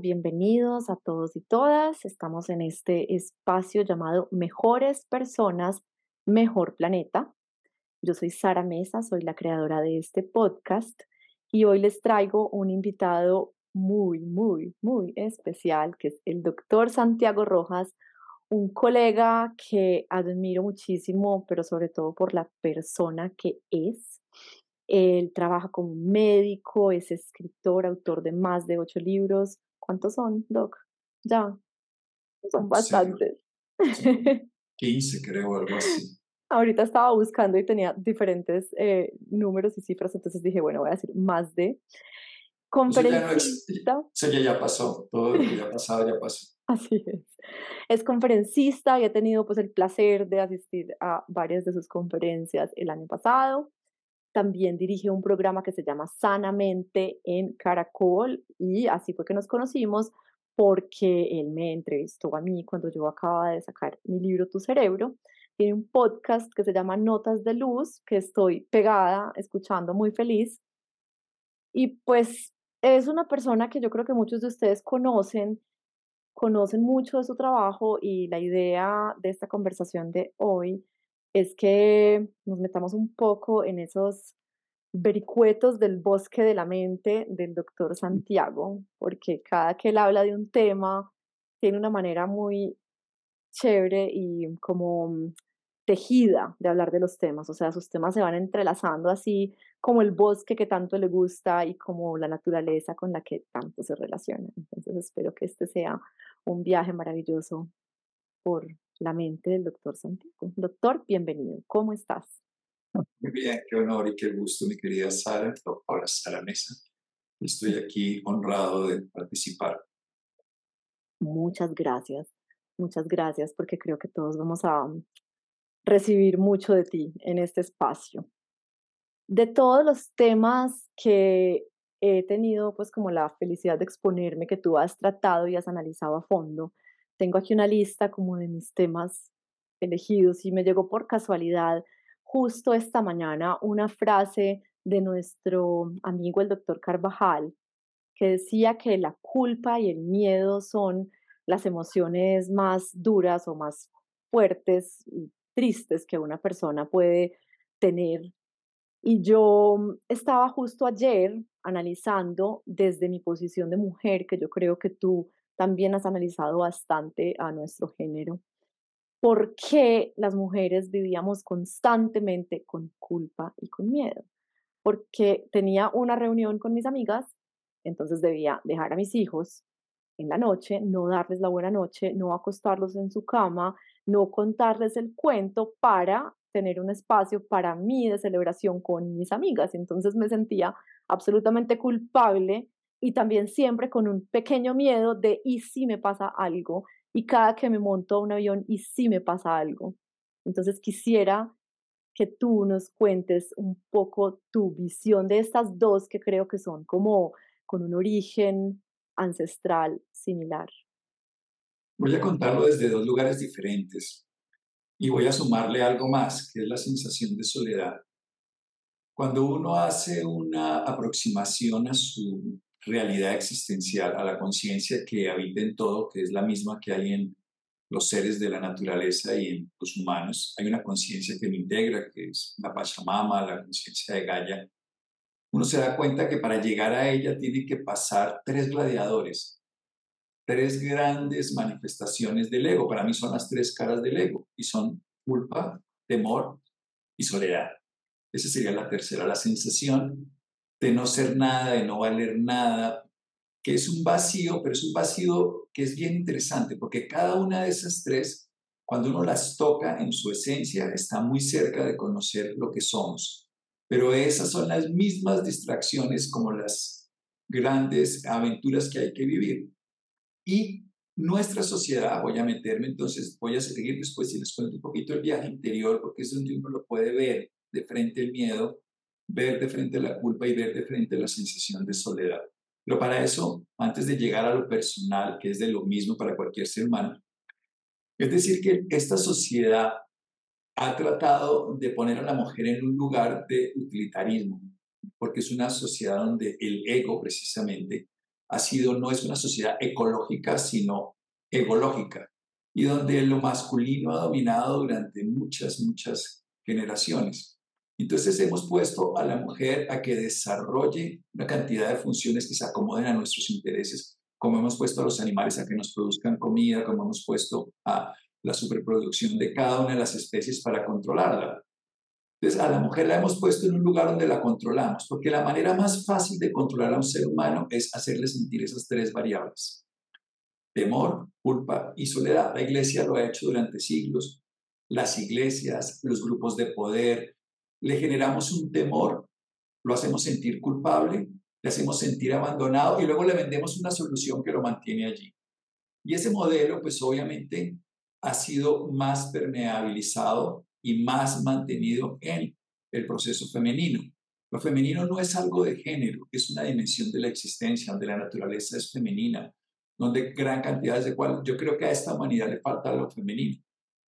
Bienvenidos a todos y todas. Estamos en este espacio llamado Mejores Personas, Mejor Planeta. Yo soy Sara Mesa, soy la creadora de este podcast y hoy les traigo un invitado muy, muy, muy especial, que es el doctor Santiago Rojas, un colega que admiro muchísimo, pero sobre todo por la persona que es. Él trabaja como médico, es escritor, autor de más de ocho libros. ¿Cuántos son, Doc? Ya. Son bastantes. 15, creo, algo así. Ahorita estaba buscando y tenía diferentes eh, números y cifras, entonces dije, bueno, voy a decir más de. Conferencista. Eso ya, ya pasó, todo lo que ya pasado ya pasó. Así es. Es conferencista y he tenido pues el placer de asistir a varias de sus conferencias el año pasado. También dirige un programa que se llama Sanamente en Caracol y así fue que nos conocimos porque él me entrevistó a mí cuando yo acababa de sacar mi libro Tu Cerebro. Tiene un podcast que se llama Notas de Luz, que estoy pegada, escuchando muy feliz. Y pues es una persona que yo creo que muchos de ustedes conocen, conocen mucho de su trabajo y la idea de esta conversación de hoy es que nos metamos un poco en esos vericuetos del bosque de la mente del doctor Santiago, porque cada que él habla de un tema tiene una manera muy chévere y como tejida de hablar de los temas, o sea, sus temas se van entrelazando así como el bosque que tanto le gusta y como la naturaleza con la que tanto se relaciona. Entonces espero que este sea un viaje maravilloso por la mente del doctor Santiago. Doctor, bienvenido. ¿Cómo estás? Muy bien, qué honor y qué gusto, mi querida Sara, doctora Sara Mesa. Estoy aquí honrado de participar. Muchas gracias, muchas gracias, porque creo que todos vamos a recibir mucho de ti en este espacio. De todos los temas que he tenido, pues como la felicidad de exponerme, que tú has tratado y has analizado a fondo, tengo aquí una lista como de mis temas elegidos y me llegó por casualidad justo esta mañana una frase de nuestro amigo el doctor Carvajal que decía que la culpa y el miedo son las emociones más duras o más fuertes y tristes que una persona puede tener. Y yo estaba justo ayer analizando desde mi posición de mujer, que yo creo que tú también has analizado bastante a nuestro género. ¿Por qué las mujeres vivíamos constantemente con culpa y con miedo? Porque tenía una reunión con mis amigas, entonces debía dejar a mis hijos en la noche, no darles la buena noche, no acostarlos en su cama, no contarles el cuento para tener un espacio para mí de celebración con mis amigas. Entonces me sentía absolutamente culpable y también siempre con un pequeño miedo de ¿y si me pasa algo? Y cada que me monto a un avión, ¿y si me pasa algo? Entonces quisiera que tú nos cuentes un poco tu visión de estas dos que creo que son como con un origen ancestral similar. Voy a contarlo desde dos lugares diferentes y voy a sumarle algo más, que es la sensación de soledad. Cuando uno hace una aproximación a su realidad existencial, a la conciencia que habita en todo, que es la misma que hay en los seres de la naturaleza y en los humanos. Hay una conciencia que me integra, que es la Pachamama, la conciencia de Gaia. Uno se da cuenta que para llegar a ella tiene que pasar tres gladiadores, tres grandes manifestaciones del ego. Para mí son las tres caras del ego y son culpa, temor y soledad. Esa sería la tercera, la sensación de no ser nada, de no valer nada, que es un vacío, pero es un vacío que es bien interesante, porque cada una de esas tres, cuando uno las toca en su esencia, está muy cerca de conocer lo que somos. Pero esas son las mismas distracciones como las grandes aventuras que hay que vivir. Y nuestra sociedad, voy a meterme entonces, voy a seguir después y les cuento un poquito el viaje interior, porque es donde uno lo puede ver de frente el miedo ver de frente la culpa y ver de frente la sensación de soledad. Pero para eso, antes de llegar a lo personal, que es de lo mismo para cualquier ser humano, es decir, que esta sociedad ha tratado de poner a la mujer en un lugar de utilitarismo, porque es una sociedad donde el ego precisamente ha sido, no es una sociedad ecológica, sino ecológica, y donde lo masculino ha dominado durante muchas, muchas generaciones. Entonces hemos puesto a la mujer a que desarrolle una cantidad de funciones que se acomoden a nuestros intereses, como hemos puesto a los animales a que nos produzcan comida, como hemos puesto a la superproducción de cada una de las especies para controlarla. Entonces, a la mujer la hemos puesto en un lugar donde la controlamos, porque la manera más fácil de controlar a un ser humano es hacerle sentir esas tres variables. Temor, culpa y soledad. La iglesia lo ha hecho durante siglos. Las iglesias, los grupos de poder, le generamos un temor, lo hacemos sentir culpable, le hacemos sentir abandonado y luego le vendemos una solución que lo mantiene allí. Y ese modelo, pues obviamente, ha sido más permeabilizado y más mantenido en el proceso femenino. Lo femenino no es algo de género, es una dimensión de la existencia, donde la naturaleza es femenina, donde gran cantidad de cual yo creo que a esta humanidad le falta lo femenino,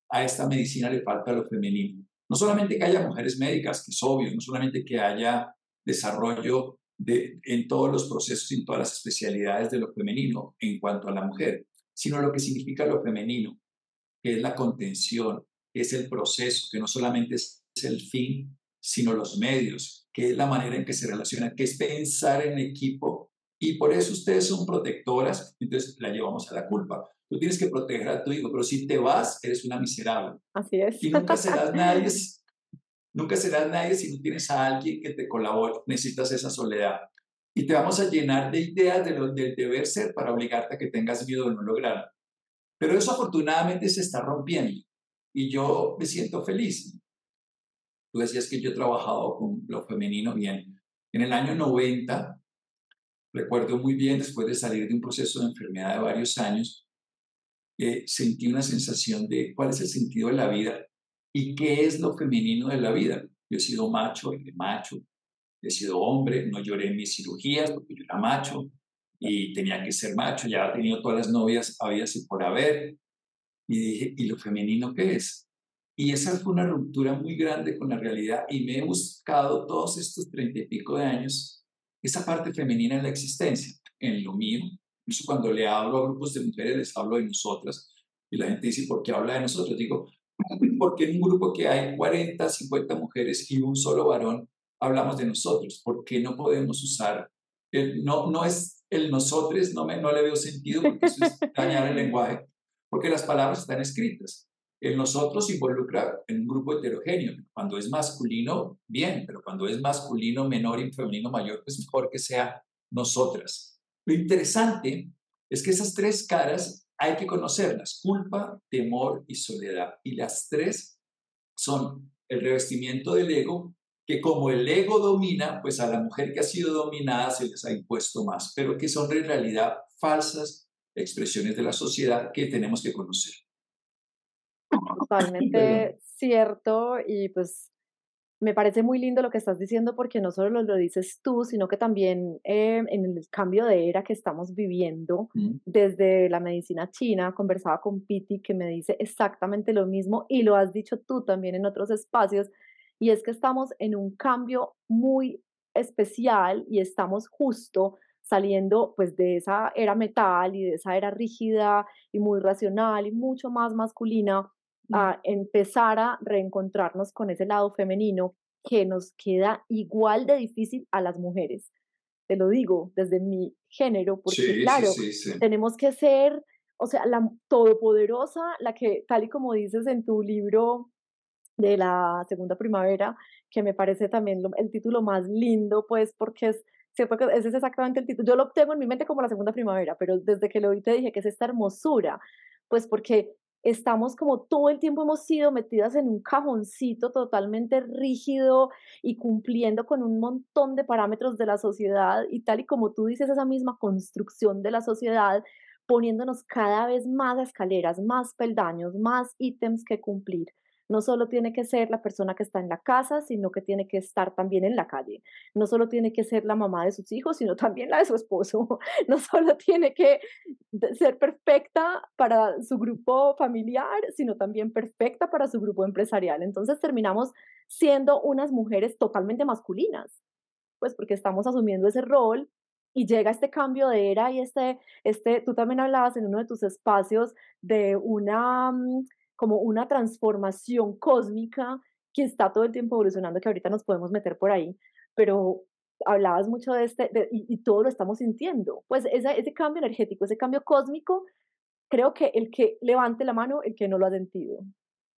a esta medicina le falta lo femenino. No solamente que haya mujeres médicas, que es obvio, no solamente que haya desarrollo de, en todos los procesos y en todas las especialidades de lo femenino en cuanto a la mujer, sino lo que significa lo femenino, que es la contención, que es el proceso, que no solamente es el fin, sino los medios, que es la manera en que se relaciona, que es pensar en equipo. Y por eso ustedes son protectoras, entonces la llevamos a la culpa. Tú tienes que proteger a tu hijo, pero si te vas, eres una miserable. Así es. Y nunca serás nadie, nunca serás nadie si no tienes a alguien que te colabore. Necesitas esa soledad. Y te vamos a llenar de ideas de lo, del deber ser para obligarte a que tengas miedo de no lograrlo. Pero eso afortunadamente se está rompiendo y yo me siento feliz. Tú decías que yo he trabajado con lo femenino bien. En el año 90, recuerdo muy bien, después de salir de un proceso de enfermedad de varios años, eh, sentí una sensación de cuál es el sentido de la vida y qué es lo femenino de la vida. Yo he sido macho, y de macho, he sido hombre, no lloré en mis cirugías porque yo era macho y tenía que ser macho, ya he tenido todas las novias habidas y por haber, y dije, ¿y lo femenino qué es? Y esa fue una ruptura muy grande con la realidad y me he buscado todos estos treinta y pico de años esa parte femenina en la existencia, en lo mío. Incluso cuando le hablo a grupos de mujeres, les hablo de nosotras. Y la gente dice, ¿por qué habla de nosotros? Digo, porque en un grupo que hay 40, 50 mujeres y un solo varón, hablamos de nosotros. ¿Por qué no podemos usar? El, no, no es el nosotros, no, me, no le veo sentido porque eso es dañar el lenguaje porque las palabras están escritas. El nosotros involucra en un grupo heterogéneo. Cuando es masculino, bien, pero cuando es masculino menor y femenino mayor, pues mejor que sea nosotras. Lo interesante es que esas tres caras hay que conocerlas, culpa, temor y soledad. Y las tres son el revestimiento del ego, que como el ego domina, pues a la mujer que ha sido dominada se les ha impuesto más, pero que son en realidad falsas expresiones de la sociedad que tenemos que conocer. Totalmente cierto y pues me parece muy lindo lo que estás diciendo porque no solo lo, dices tú, sino que también eh, en el cambio de era que estamos viviendo desde la medicina china, conversaba con Piti que me dice exactamente lo mismo y lo has dicho tú también en otros espacios, y es que estamos en un cambio muy especial y estamos justo saliendo pues de esa era metal y de esa era rígida y muy racional y mucho más masculina, a empezar a reencontrarnos con ese lado femenino que nos queda igual de difícil a las mujeres. Te lo digo desde mi género, porque claro, tenemos que ser, o sea, la todopoderosa, la que, tal y como dices en tu libro de la segunda primavera, que me parece también el título más lindo, pues porque es ese es exactamente el título. Yo lo tengo en mi mente como la segunda primavera, pero desde que lo vi te dije que es esta hermosura, pues porque estamos como todo el tiempo hemos sido metidas en un cajoncito totalmente rígido y cumpliendo con un montón de parámetros de la sociedad y tal y como tú dices, esa misma construcción de la sociedad poniéndonos cada vez más escaleras, más peldaños, más ítems que cumplir no solo tiene que ser la persona que está en la casa, sino que tiene que estar también en la calle. No solo tiene que ser la mamá de sus hijos, sino también la de su esposo. No solo tiene que ser perfecta para su grupo familiar, sino también perfecta para su grupo empresarial. Entonces terminamos siendo unas mujeres totalmente masculinas, pues porque estamos asumiendo ese rol y llega este cambio de era y este, este, tú también hablabas en uno de tus espacios de una, mm, como una transformación cósmica que está todo el tiempo evolucionando, que ahorita nos podemos meter por ahí, pero hablabas mucho de este, de, y, y, todo lo estamos sintiendo. Pues ese, ese cambio energético, ese cambio cósmico, creo que el que levante la mano, el que no lo ha sentido.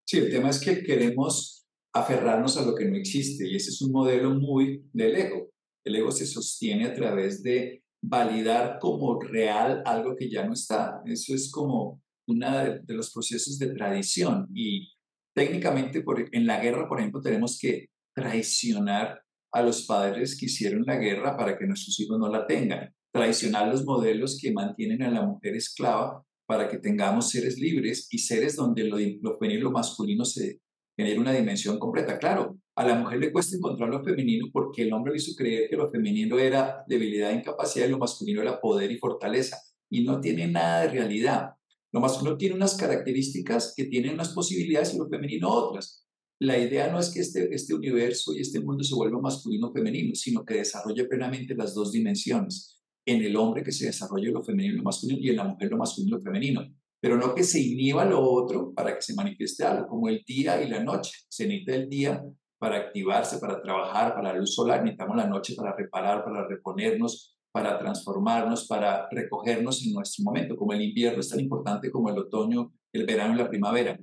Sí, el tema es que queremos aferrarnos a lo que no existe y ese es un modelo muy del ego. El ego se sostiene a través de validar como real algo que ya no está. Eso es como uno de, los procesos de tradición y técnicamente por, en la guerra, por ejemplo, tenemos que traicionar a los padres que hicieron la guerra para que nuestros hijos no la tengan, traicionar los modelos que mantienen a la mujer esclava para que tengamos seres libres y seres donde lo, lo femenino y lo masculino se genere una dimensión completa. Claro, a la mujer le cuesta encontrar lo femenino porque el hombre le hizo creer que lo femenino era debilidad e incapacidad y lo masculino era poder y fortaleza. Y no tiene nada de realidad. Lo masculino tiene unas características que tienen unas posibilidades y lo femenino otras. La idea no es que este, este universo y este mundo se vuelva masculino o femenino, sino que desarrolle plenamente las dos dimensiones. En el hombre que se desarrolle lo femenino y lo masculino y en la mujer lo masculino y lo femenino. Pero no que se inhiba lo otro para que se manifieste algo, como el día y la noche. Se necesita el día para activarse, para trabajar, para la luz solar. Necesitamos la noche para reparar, para reponernos, para transformarnos, para recogernos en nuestro momento. Como el invierno es tan importante como el otoño, el verano y la primavera.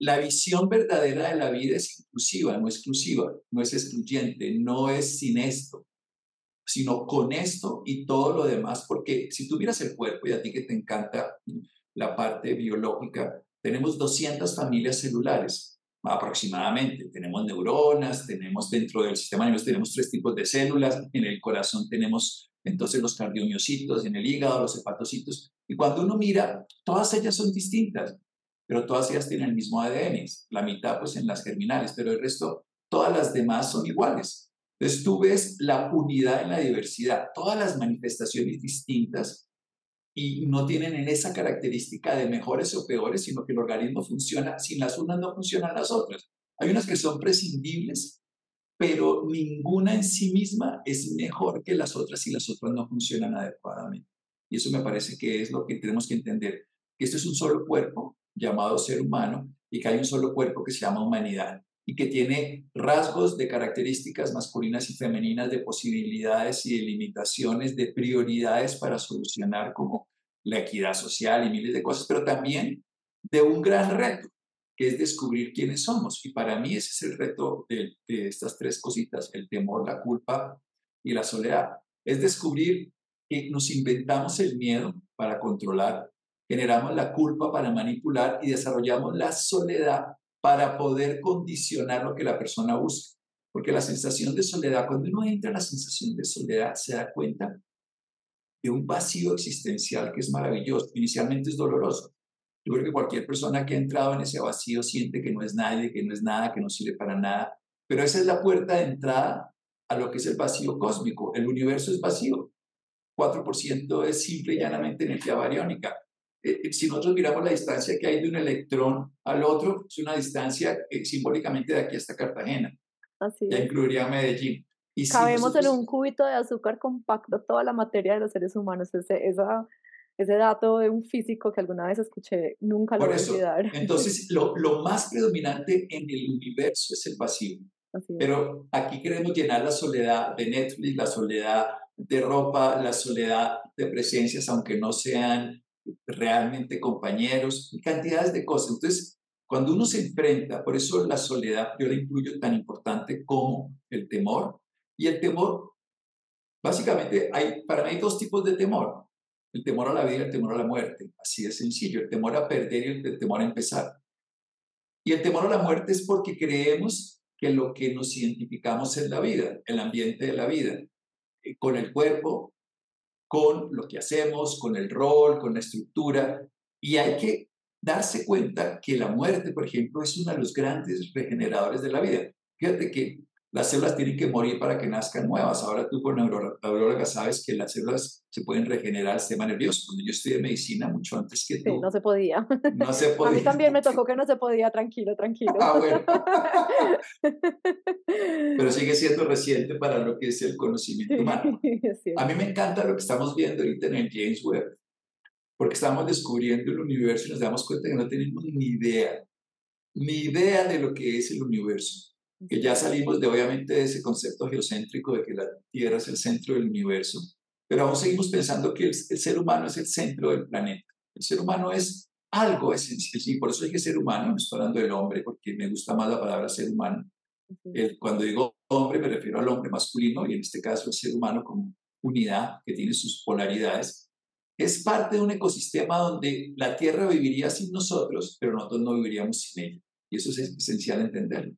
La visión verdadera de la vida es inclusiva, no exclusiva, no es excluyente, no es sin esto, sino con esto y todo lo demás, porque si tú miras el cuerpo y a ti que te encanta la parte biológica, tenemos 200 familias celulares aproximadamente. Tenemos neuronas, tenemos dentro del sistema nervioso, tenemos tres tipos de células, en el corazón tenemos entonces los cardiomiocitos, en el hígado los hepatocitos, y cuando uno mira, todas ellas son distintas pero todas ellas tienen el mismo ADN, la mitad pues en las germinales, pero el resto, todas las demás son iguales. Entonces tú ves la unidad en la diversidad, todas las manifestaciones distintas y no tienen en esa característica de mejores o peores, sino que el organismo funciona, sin las unas no funcionan las otras. Hay unas que son prescindibles, pero ninguna en sí misma es mejor que las otras si las otras no funcionan adecuadamente. Y eso me parece que es lo que tenemos que entender, que esto es un solo cuerpo llamado ser humano y que hay un solo cuerpo que se llama humanidad y que tiene rasgos de características masculinas y femeninas, de posibilidades y de limitaciones, de prioridades para solucionar como la equidad social y miles de cosas, pero también de un gran reto, que es descubrir quiénes somos. Y para mí ese es el reto de, estas tres cositas, el temor, la culpa y la soledad. Es descubrir que nos inventamos el miedo para controlar generamos la culpa para manipular y desarrollamos la soledad para poder condicionar lo que la persona busca. Porque la sensación de soledad, cuando uno entra en la sensación de soledad, se da cuenta de un vacío existencial que es maravilloso. Inicialmente es doloroso. Yo creo que cualquier persona que ha entrado en ese vacío siente que no es nadie, que no es nada, que no sirve para nada. Pero esa es la puerta de entrada a lo que es el vacío cósmico. El universo es vacío. 4% es simple y llanamente energía bariónica. Eh, eh, si nosotros miramos la distancia que hay de un electrón al otro, es una distancia eh, simbólicamente de aquí hasta Cartagena. Así ya incluiría Medellín. Y Cabemos en un cubito de azúcar compacto toda la materia de los seres humanos. Ese, esa, ese dato de un físico que alguna vez escuché, nunca lo voy a olvidar. Entonces, lo, lo, más predominante en el universo es el vacío. Pero aquí queremos llenar la soledad de Netflix, la soledad de ropa, la soledad de presencias, aunque no sean realmente compañeros, cantidades de cosas. Entonces, cuando uno se enfrenta, por eso la soledad yo la incluyo tan importante como el temor. Y el temor, básicamente, hay, para mí hay dos tipos de temor. El temor a la vida el temor a la muerte. Así de sencillo. El temor a perder y el temor a empezar. Y el temor a la muerte es porque creemos que lo que nos identificamos es la vida, el ambiente de la vida, eh, con el cuerpo, con lo que hacemos, con el rol, con la estructura, y hay que darse cuenta que la muerte, por ejemplo, es uno de los grandes regeneradores de la vida. Fíjate que las células tienen que morir para que nazcan nuevas. Ahora tú, por neuróloga, sabes que las células se pueden regenerar el sistema nervioso. Cuando yo estudié medicina, mucho antes que tú. Sí, no se podía. No se podía. A mí también me tocó que no se podía, tranquilo, tranquilo. Ah, bueno. Pero sigue siendo reciente para lo que es el conocimiento humano. A mí me encanta lo que estamos viendo ahorita en el James Webb, porque estamos descubriendo el universo y nos damos cuenta que no tenemos ni idea, ni idea de lo que es el universo que ya salimos de obviamente de ese concepto geocéntrico de que la Tierra es el centro del universo, pero aún seguimos pensando que el, ser humano es el centro del planeta. El ser humano es algo esencial, y por eso hay que ser humano, no estoy hablando del hombre, porque me gusta más la palabra ser humano. cuando digo hombre me refiero al hombre masculino y en este caso el ser humano como unidad que tiene sus polaridades. Es parte de un ecosistema donde la Tierra viviría sin nosotros, pero nosotros no viviríamos sin ella. Y eso es esencial entenderlo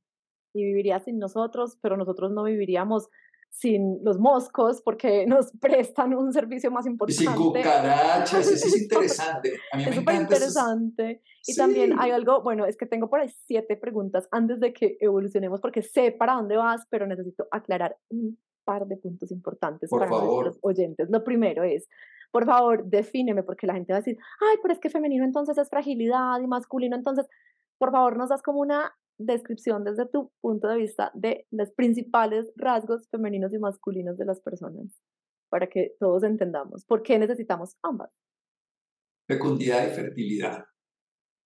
y viviría sin nosotros, pero nosotros no viviríamos sin los moscos porque nos prestan un servicio más importante. Y sin cucarachas, eso es interesante. A mí es súper interesante. Y también hay algo, bueno, es que tengo por ahí siete preguntas antes de que evolucionemos porque sé para dónde vas, pero necesito aclarar un par de puntos importantes por para favor. nuestros oyentes. Lo primero es, por favor, defíneme, porque la gente va a decir, ay, pero es que femenino entonces es fragilidad y masculino entonces, por favor, nos das como una descripción desde tu punto de vista de los principales rasgos femeninos y masculinos de las personas, para que todos entendamos por qué necesitamos ambas. Fecundidad y fertilidad.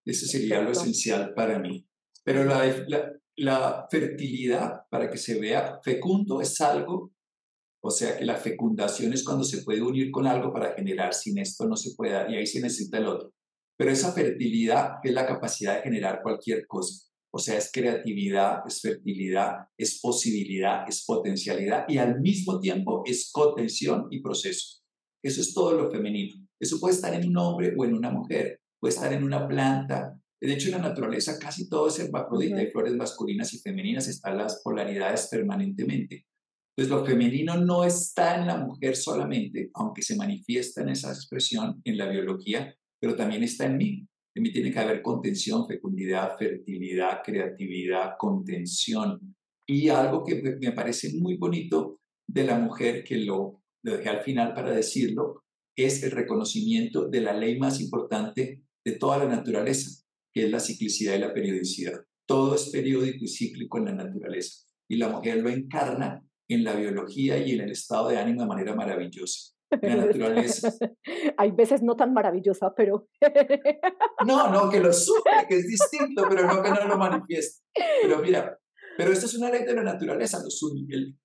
Eso sería lo esencial para mí. Pero la, la, la fertilidad, para que se vea fecundo, es algo, o sea que la fecundación es cuando se puede unir con algo para generar, sin esto no se puede, y ahí se necesita el otro. Pero esa fertilidad es la capacidad de generar cualquier cosa. O sea, es creatividad, es fertilidad, es posibilidad, es potencialidad y al mismo tiempo es contención y proceso. Eso es todo lo femenino. Eso puede estar en un hombre o en una mujer, puede estar en una planta. De hecho, en la naturaleza casi todo es hermafrodita, hay flores masculinas y femeninas, están las polaridades permanentemente. Entonces, lo femenino no está en la mujer solamente, aunque se manifiesta en esa expresión en la biología, pero también está en mí. En mí tiene que haber contención, fecundidad, fertilidad, creatividad, contención. Y algo que me parece muy bonito de la mujer, que lo, dejé al final para decirlo, es el reconocimiento de la ley más importante de toda la naturaleza, que es la ciclicidad y la periodicidad. Todo es periódico y cíclico en la naturaleza. Y la mujer lo encarna en la biología y en el estado de ánimo de manera maravillosa la naturaleza. Hay veces no tan maravillosa, pero... no, no, que lo sufre, que es distinto, pero no que no lo manifieste. Pero mira, pero esto es una ley de la naturaleza. Los, el,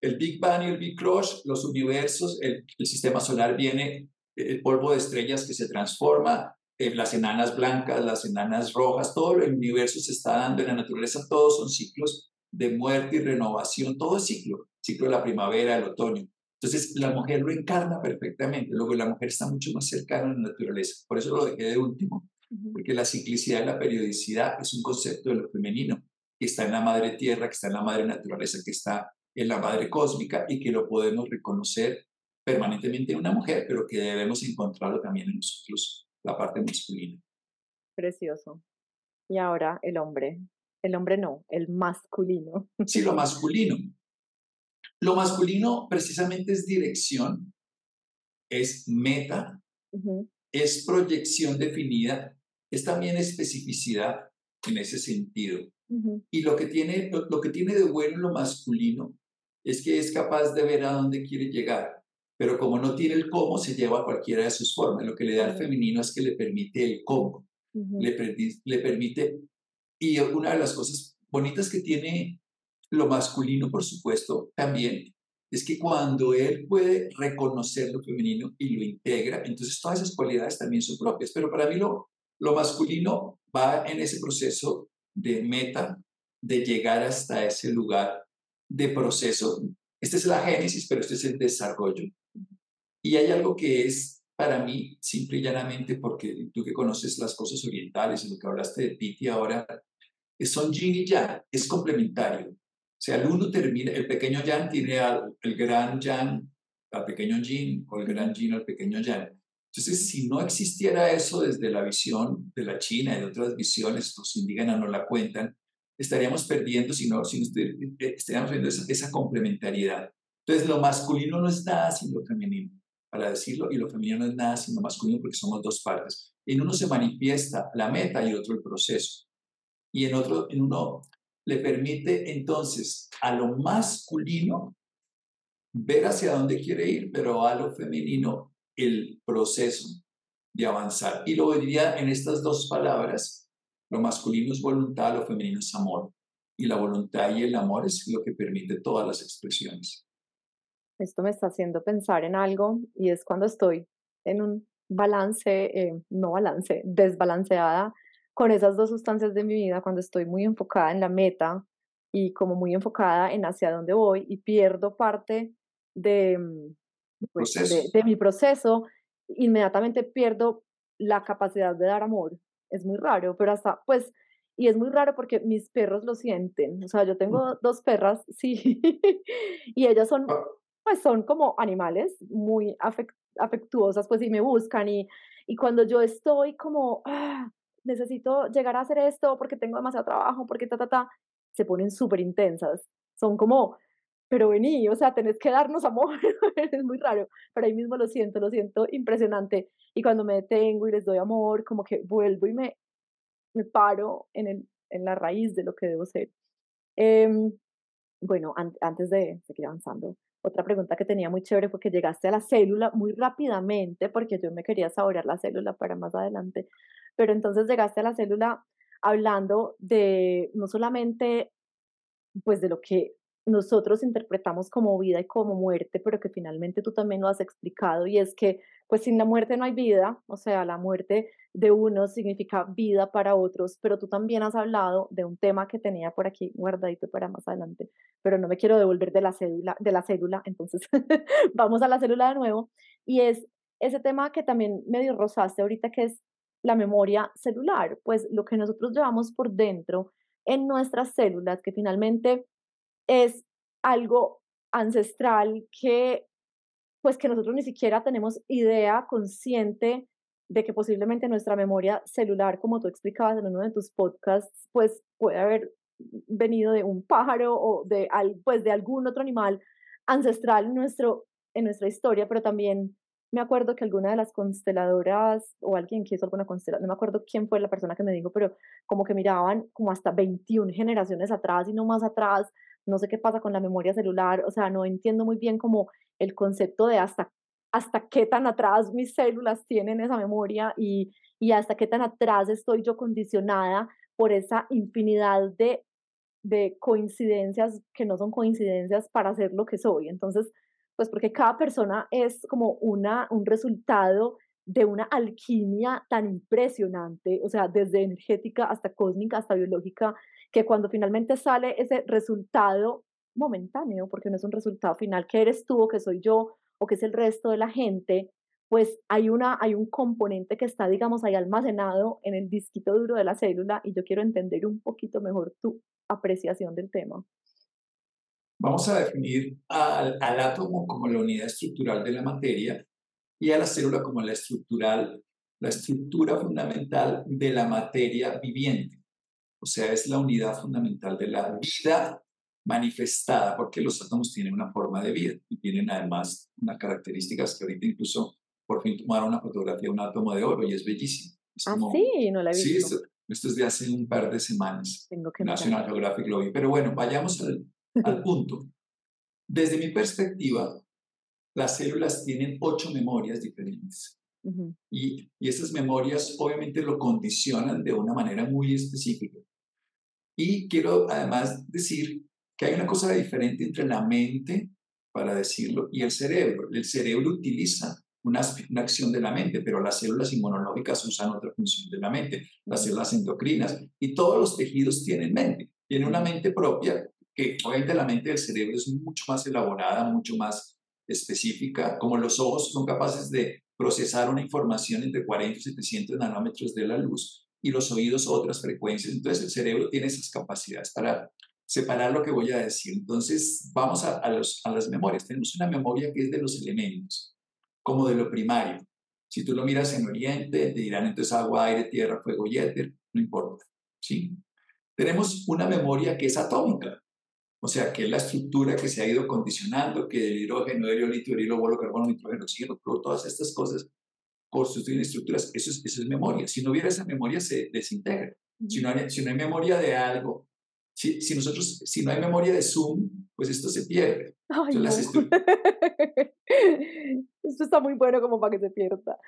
el, Big Bang y el Big Crush, los universos, el, el, sistema solar viene, el polvo de estrellas que se transforma, eh, las enanas blancas, las enanas rojas, todo el universo se está dando en la naturaleza, todos son ciclos de muerte y renovación, todo es ciclo, ciclo de la primavera, el otoño. Entonces, la mujer lo encarna perfectamente. Luego, la mujer está mucho más cercana a la naturaleza. Por eso lo dejé de último, porque la ciclicidad y la periodicidad es un concepto de lo femenino, que está en la madre tierra, que está en la madre naturaleza, que está en la madre cósmica y que lo podemos reconocer permanentemente en una mujer, pero que debemos encontrarlo también en nosotros, la parte masculina. Precioso. Y ahora el hombre. El hombre no, el masculino. Sí, lo masculino. Lo masculino precisamente es dirección, es meta, es proyección definida, es también especificidad en ese sentido. Y lo que, tiene, lo, que tiene de bueno lo masculino es que es capaz de ver a dónde quiere llegar, pero como no tiene el cómo, se lleva a cualquiera de sus formas. Lo que le da al femenino es que le permite el cómo, le, le permite... Y una de las cosas bonitas que tiene lo masculino, por supuesto, también es que cuando él puede reconocer lo femenino y lo integra, entonces todas esas cualidades también son propias. Pero para mí lo, lo masculino va en ese proceso de meta, de llegar hasta ese lugar de proceso. Esta es la génesis, pero este es el desarrollo. Y hay algo que es para mí, simple y llanamente, porque tú que conoces las cosas orientales y lo que hablaste de Piti ahora, son yin y yang, es complementario. O sea, el uno termina, el pequeño Yan tiene al, el gran Yan al pequeño Jin o el gran Jin al pequeño Yan. Entonces, si no existiera eso desde la visión de la China y de otras visiones, los indígenas no la cuentan, estaríamos perdiendo, si no, si estaríamos viendo esa, esa complementariedad. Entonces, lo masculino no es nada sin lo femenino, para decirlo, y lo femenino no es nada sin lo masculino porque somos dos partes. En uno se manifiesta la meta y otro el proceso. Y en otro, en uno le permite entonces a lo masculino ver hacia dónde quiere ir, pero a lo femenino el proceso de avanzar. Y lo diría en estas dos palabras, lo masculino es voluntad, lo femenino es amor. Y la voluntad y el amor es lo que permite todas las expresiones. Esto me está haciendo pensar en algo y es cuando estoy en un balance, eh, no balance, desbalanceada con esas dos sustancias de mi vida, cuando estoy muy enfocada en la meta y como muy enfocada en hacia dónde voy y pierdo parte de, mm, pues, de, mi proceso, inmediatamente pierdo la capacidad de dar amor. Es muy raro, pero hasta, pues, y es muy raro porque mis perros lo sienten. O sea, yo tengo dos perras, sí, y ellas son, ah. pues, son como animales muy afectuosas, pues, y me buscan. Y, y cuando yo estoy como, ah, necesito llegar a hacer esto porque tengo demasiado trabajo, porque ta, ta, ta, se ponen súper intensas. Son como, pero vení, o sea, tenés que darnos amor, es muy raro, pero ahí mismo lo siento, lo siento impresionante. Y cuando me detengo y les doy amor, como que vuelvo y me, me paro en, el, en la raíz de lo que debo ser. Em, bueno, antes de seguir avanzando, otra pregunta que tenía muy chévere fue que llegaste a la célula muy rápidamente, porque yo me quería saborear la célula para más adelante, pero entonces llegaste a la célula hablando de no solamente pues de lo que nosotros interpretamos como vida y como muerte, pero que finalmente tú también lo has explicado, y es que pues sin la muerte no hay vida, o sea, la muerte de unos significa vida para otros, pero tú también has hablado de un tema que tenía por aquí guardadito para más adelante, pero no me quiero devolver de la célula, de la célula, entonces vamos a la célula de nuevo, y es ese tema que también medio rozaste ahorita, que es la memoria celular, pues lo que nosotros llevamos por dentro en nuestras células, que finalmente es algo ancestral que pues que nosotros ni siquiera tenemos idea consciente de que posiblemente nuestra memoria celular, como tú explicabas en uno de tus podcasts, pues puede haber venido de un pájaro o de, pues, de algún otro animal ancestral en, nuestro, en nuestra historia, pero también me acuerdo que alguna de las consteladoras o alguien que hizo alguna constelación, no me acuerdo quién fue la persona que me dijo, pero como que miraban como hasta 21 generaciones atrás y no más atrás no sé qué pasa con la memoria celular, o sea, no entiendo muy bien como el concepto de hasta, hasta qué tan atrás mis células tienen esa memoria y, y hasta qué tan atrás estoy yo condicionada por esa infinidad de, de coincidencias que no son coincidencias para ser lo que soy. Entonces, pues porque cada persona es como una, un resultado de una alquimia tan impresionante, o sea, desde energética hasta cósmica, hasta biológica, que cuando finalmente sale ese resultado momentáneo, porque no es un resultado final, que eres tú o que soy yo o que es el resto de la gente, pues hay, una, hay un componente que está, digamos, ahí almacenado en el disquito duro de la célula y yo quiero entender un poquito mejor tu apreciación del tema. Vamos a definir al, al átomo como la unidad estructural de la materia y a la célula como la estructural, la estructura fundamental de la materia viviente. O sea, es la unidad fundamental de la vida manifestada, porque los átomos tienen una forma de vida y tienen además unas características que ahorita incluso por fin tomaron una fotografía de un átomo de oro y es bellísimo. ah, sí, no la he visto. Sí, esto, es de hace un par de semanas. Tengo que National Geographic lo vi. Pero bueno, vayamos al, al punto. Desde mi perspectiva, las células tienen ocho memorias diferentes y, y esas memorias obviamente lo condicionan de una manera muy específica. Y quiero además decir que hay una cosa diferente entre la mente, para decirlo, y el cerebro. El cerebro utiliza una, una, acción de la mente, pero las células inmunológicas usan otra función de la mente, las células endocrinas, y todos los tejidos tienen mente. Tienen una mente propia, que obviamente la mente del cerebro es mucho más elaborada, mucho más específica, como los ojos son capaces de procesar una información entre 40 y 700 nanómetros de la luz y los oídos otras frecuencias. Entonces el cerebro tiene esas capacidades para separar lo que voy a decir. Entonces vamos a, a, los, a las memorias. Tenemos una memoria que es de los elementos, como de lo primario. Si tú lo miras en Oriente, te dirán entonces agua, aire, tierra, fuego y éter, no importa. ¿sí? Tenemos una memoria que es atómica, o sea, que es la estructura que se ha ido condicionando, que el hidrógeno, helio, litio, helio, bolo, carbono, nitrógeno, oxígeno, todas estas cosas constituyen estructuras. Eso es, eso es memoria. Si no hubiera esa memoria, se desintegra. Si no hay, si no hay memoria de algo, si, si, nosotros, si no hay memoria de Zoom, pues esto se pierde. Ay, no. esto está muy bueno como para que se pierda.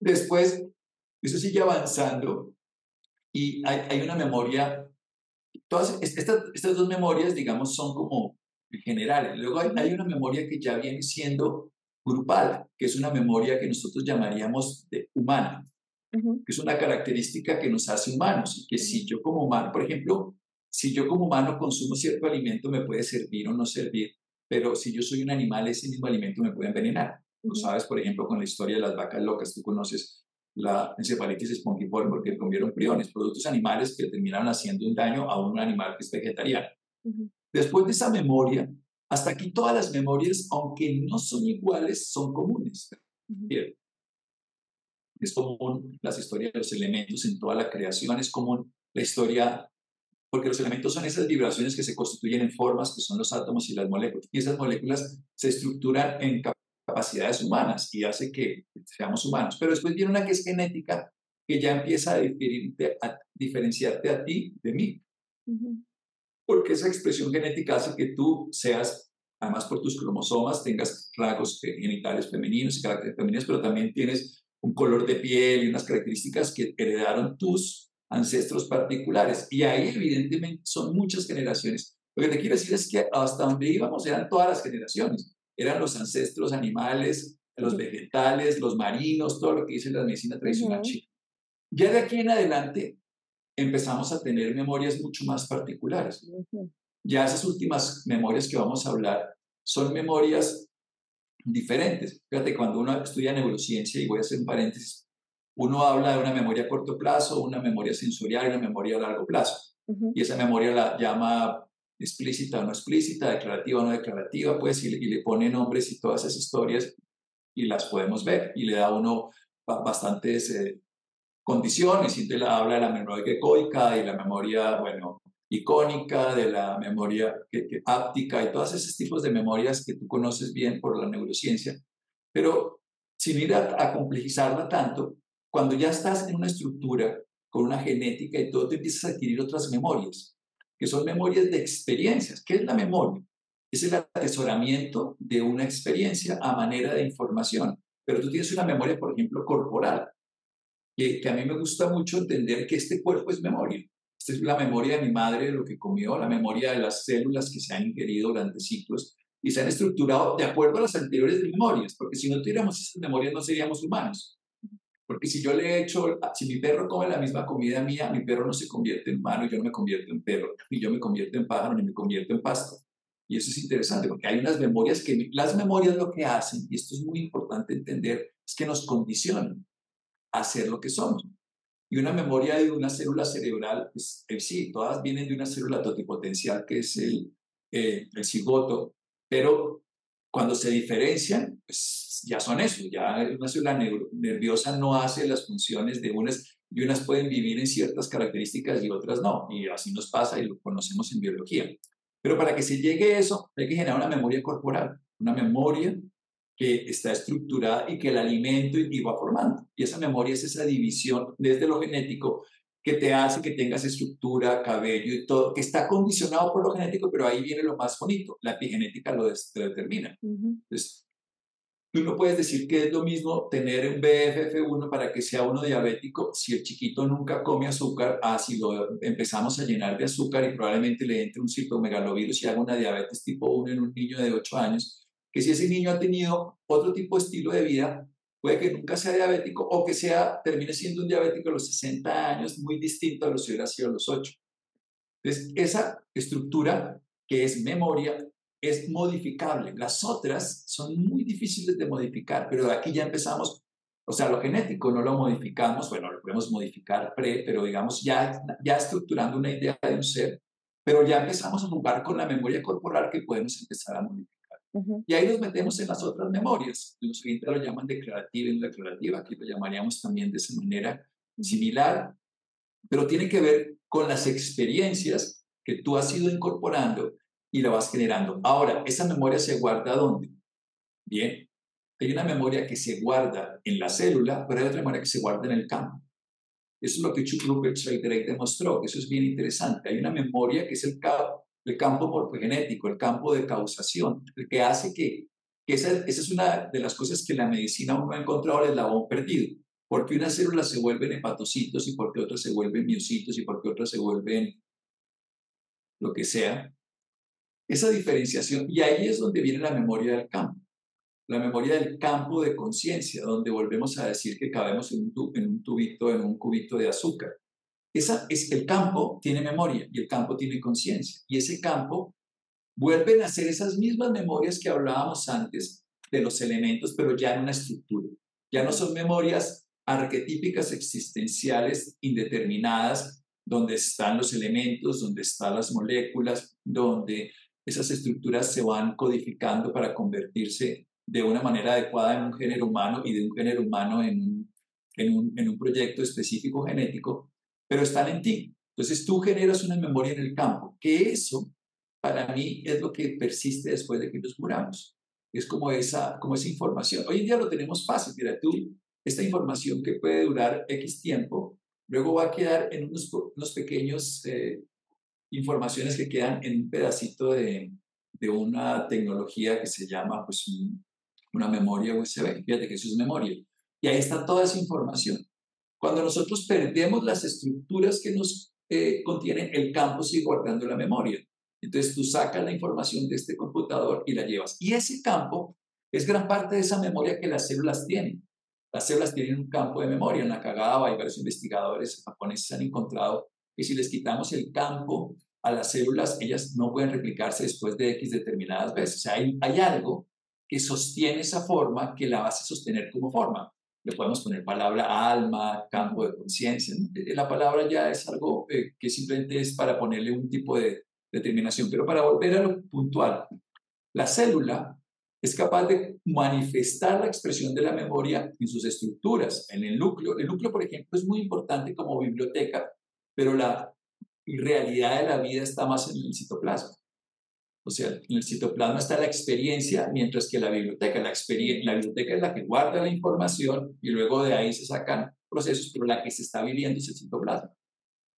Después, eso sigue avanzando y hay, hay una memoria, todas estas, estas dos memorias, digamos, son como generales. Luego hay, hay, una memoria que ya viene siendo grupal, que es una memoria que nosotros llamaríamos de humana, que es una característica que nos hace humanos y que si yo como humano, por ejemplo, si yo como humano consumo cierto alimento me puede servir o no servir, pero si yo soy un animal, ese mismo alimento me puede envenenar. Tú sabes, por ejemplo, con la historia de las vacas locas, tú conoces la encefalitis espongiforme porque comieron priones, productos animales que terminaron haciendo un daño a un animal que es vegetariano. Después de esa memoria, hasta aquí todas las memorias, aunque no son iguales, son comunes. Es común las historias de los elementos en toda la creación, es común la historia, porque los elementos son esas vibraciones que se constituyen en formas, que son los átomos y las moléculas. Y esas moléculas se estructuran en capacidades humanas y hace que seamos humanos. Pero después viene una que es genética, que ya empieza a, a diferenciarte a ti de mí. Porque esa expresión genética hace que tú seas, además por tus cromosomas, tengas rasgos genitales femeninos y caracteres femeninos, pero también tienes un color de piel y unas características que heredaron tus ancestros particulares. Y ahí evidentemente son muchas generaciones. Lo que te quiero decir es que hasta donde íbamos eran todas las generaciones eran los ancestros animales, los vegetales, los marinos, todo lo que dice la medicina tradicional china. Ya de aquí en adelante empezamos a tener memorias mucho más particulares. Ya esas últimas memorias que vamos a hablar son memorias diferentes. Fíjate, cuando uno estudia neurociencia, y voy a hacer un paréntesis, uno habla de una memoria a corto plazo, una memoria sensorial y una memoria a largo plazo. Y esa memoria la llama explícita o no explícita, declarativa o no declarativa, pues, y, le pone nombres y todas esas historias y las podemos ver. Y le da uno bastantes eh, condiciones. Y te la habla de la memoria ecoica y la memoria, bueno, icónica, de la memoria que, áptica y todos esos tipos de memorias que tú conoces bien por la neurociencia, pero sin ir a, a complejizarla tanto, cuando ya estás en una estructura con una genética y todo, te empiezas a adquirir otras memorias que son memorias de experiencias. ¿Qué es la memoria? Es el atesoramiento de una experiencia a manera de información. Pero tú tienes una memoria, por ejemplo, corporal, que, que a mí me gusta mucho entender que este cuerpo es memoria. Esta es la memoria de mi madre, de lo que comió, la memoria de las células que se han ingerido durante ciclos y se han estructurado de acuerdo a las anteriores memorias, porque si no tuviéramos esas memorias no seríamos humanos. Porque si yo le he hecho, si mi perro come la misma comida mía, mi perro no se convierte en humano, yo no me convierto en perro, ni yo me convierto en pájaro, ni me convierto en pasto. Y eso es interesante, porque hay unas memorias que, las memorias lo que hacen, y esto es muy importante entender, es que nos condicionan a ser lo que somos. Y una memoria de una célula cerebral, pues eh, sí, todas vienen de una célula totipotencial que es el, eh, el cigoto, pero cuando se diferencian, pues ya son eso, ya una célula nerviosa no hace las funciones de unas y unas pueden vivir en ciertas características y otras no, y así nos pasa y lo conocemos en biología. Pero para que se llegue a eso, hay que generar una memoria corporal, una memoria que está estructurada y que el alimento y va formando. Y esa memoria es esa división desde lo genético que te hace que tengas estructura, cabello y todo, que está condicionado por lo genético, pero ahí viene lo más bonito, la epigenética lo, determina. Entonces, tú no puedes decir que es lo mismo tener un BFF1 para que sea uno diabético si el chiquito nunca come azúcar, ah, si lo empezamos a llenar de azúcar y probablemente le entre un citomegalovirus y haga una diabetes tipo 1 en un niño de 8 años, que si ese niño ha tenido otro tipo de estilo de vida, puede que nunca sea diabético o que sea, termine siendo un diabético a los 60 años, muy distinto a lo si hubiera sido a los 8. Entonces, esa estructura que es memoria es modificable. Las otras son muy difíciles de modificar, pero aquí ya empezamos, o sea, lo genético no lo modificamos, bueno, lo podemos modificar pre, pero digamos ya, ya estructurando una idea de un ser, pero ya empezamos a jugar con la memoria corporal que podemos empezar a modificar. Y ahí nos metemos en las otras memorias. Los siguientes lo llaman declarativa y no declarativa, aquí lo llamaríamos también de esa manera similar. pero tiene que ver con las experiencias que tú has ido incorporando y la vas generando. Ahora, ¿esa memoria se guarda dónde? Bien, hay una memoria que se guarda en la célula, pero hay otra memoria que se guarda en el campo. Eso es lo que Chuck Rupert demostró, que eso es bien interesante. Hay una memoria que es el, campo, el campo morfogenético, el campo de causación, el que hace que, esa, esa, es una de las cosas que la medicina no ha encontrado el eslabón perdido. Porque unas células se vuelven hepatocitos y porque otras se vuelven miocitos y porque otras se vuelven lo que sea. Esa diferenciación, y ahí es donde viene la memoria del campo la memoria del campo de conciencia, donde volvemos a decir que cabemos en un tubito, en un cubito de azúcar. Esa es el campo tiene memoria y el campo tiene conciencia y ese campo vuelven a ser esas mismas memorias que hablábamos antes de los elementos, pero ya en una estructura. Ya no son memorias arquetípicas existenciales indeterminadas donde están los elementos, donde están las moléculas, donde esas estructuras se van codificando para convertirse de una manera adecuada en un género humano y de un género humano en un, proyecto específico genético, pero están en ti. Entonces tú generas una memoria en el campo, que eso para mí es lo que persiste después de que nos curamos. Es como esa, como esa información. Hoy en día lo tenemos fácil. Mira, tú, esta información que puede durar X tiempo, luego va a quedar en unos, unos pequeños eh, informaciones que quedan en un pedacito de, de una tecnología que se llama pues, una memoria USB. Fíjate que eso es memoria. Y ahí está toda esa información. Cuando nosotros perdemos las estructuras que nos eh, contienen, el campo sigue guardando la memoria. Entonces tú sacas la información de este computador y la llevas. Y ese campo es gran parte de esa memoria que las células tienen. Las células tienen un campo de memoria. En la cagada hay varios investigadores japoneses han encontrado que si les quitamos el campo a las células, ellas no pueden replicarse después de X determinadas veces. O sea, hay, hay algo que sostiene esa forma que la hace sostener como forma. Le podemos poner palabra alma, campo de conciencia. Eh, la palabra ya es algo eh, que simplemente es para ponerle un tipo de determinación. Pero para volver a lo puntual, la célula es capaz de manifestar la expresión de la memoria en sus estructuras, en el núcleo. El núcleo, por ejemplo, es muy importante como biblioteca, pero la realidad de la vida está más en el citoplasma. O sea, en el citoplasma está la experiencia, mientras que la biblioteca, la, la biblioteca es la que guarda la información y luego de ahí se sacan procesos, pero la que se está viviendo es el citoplasma.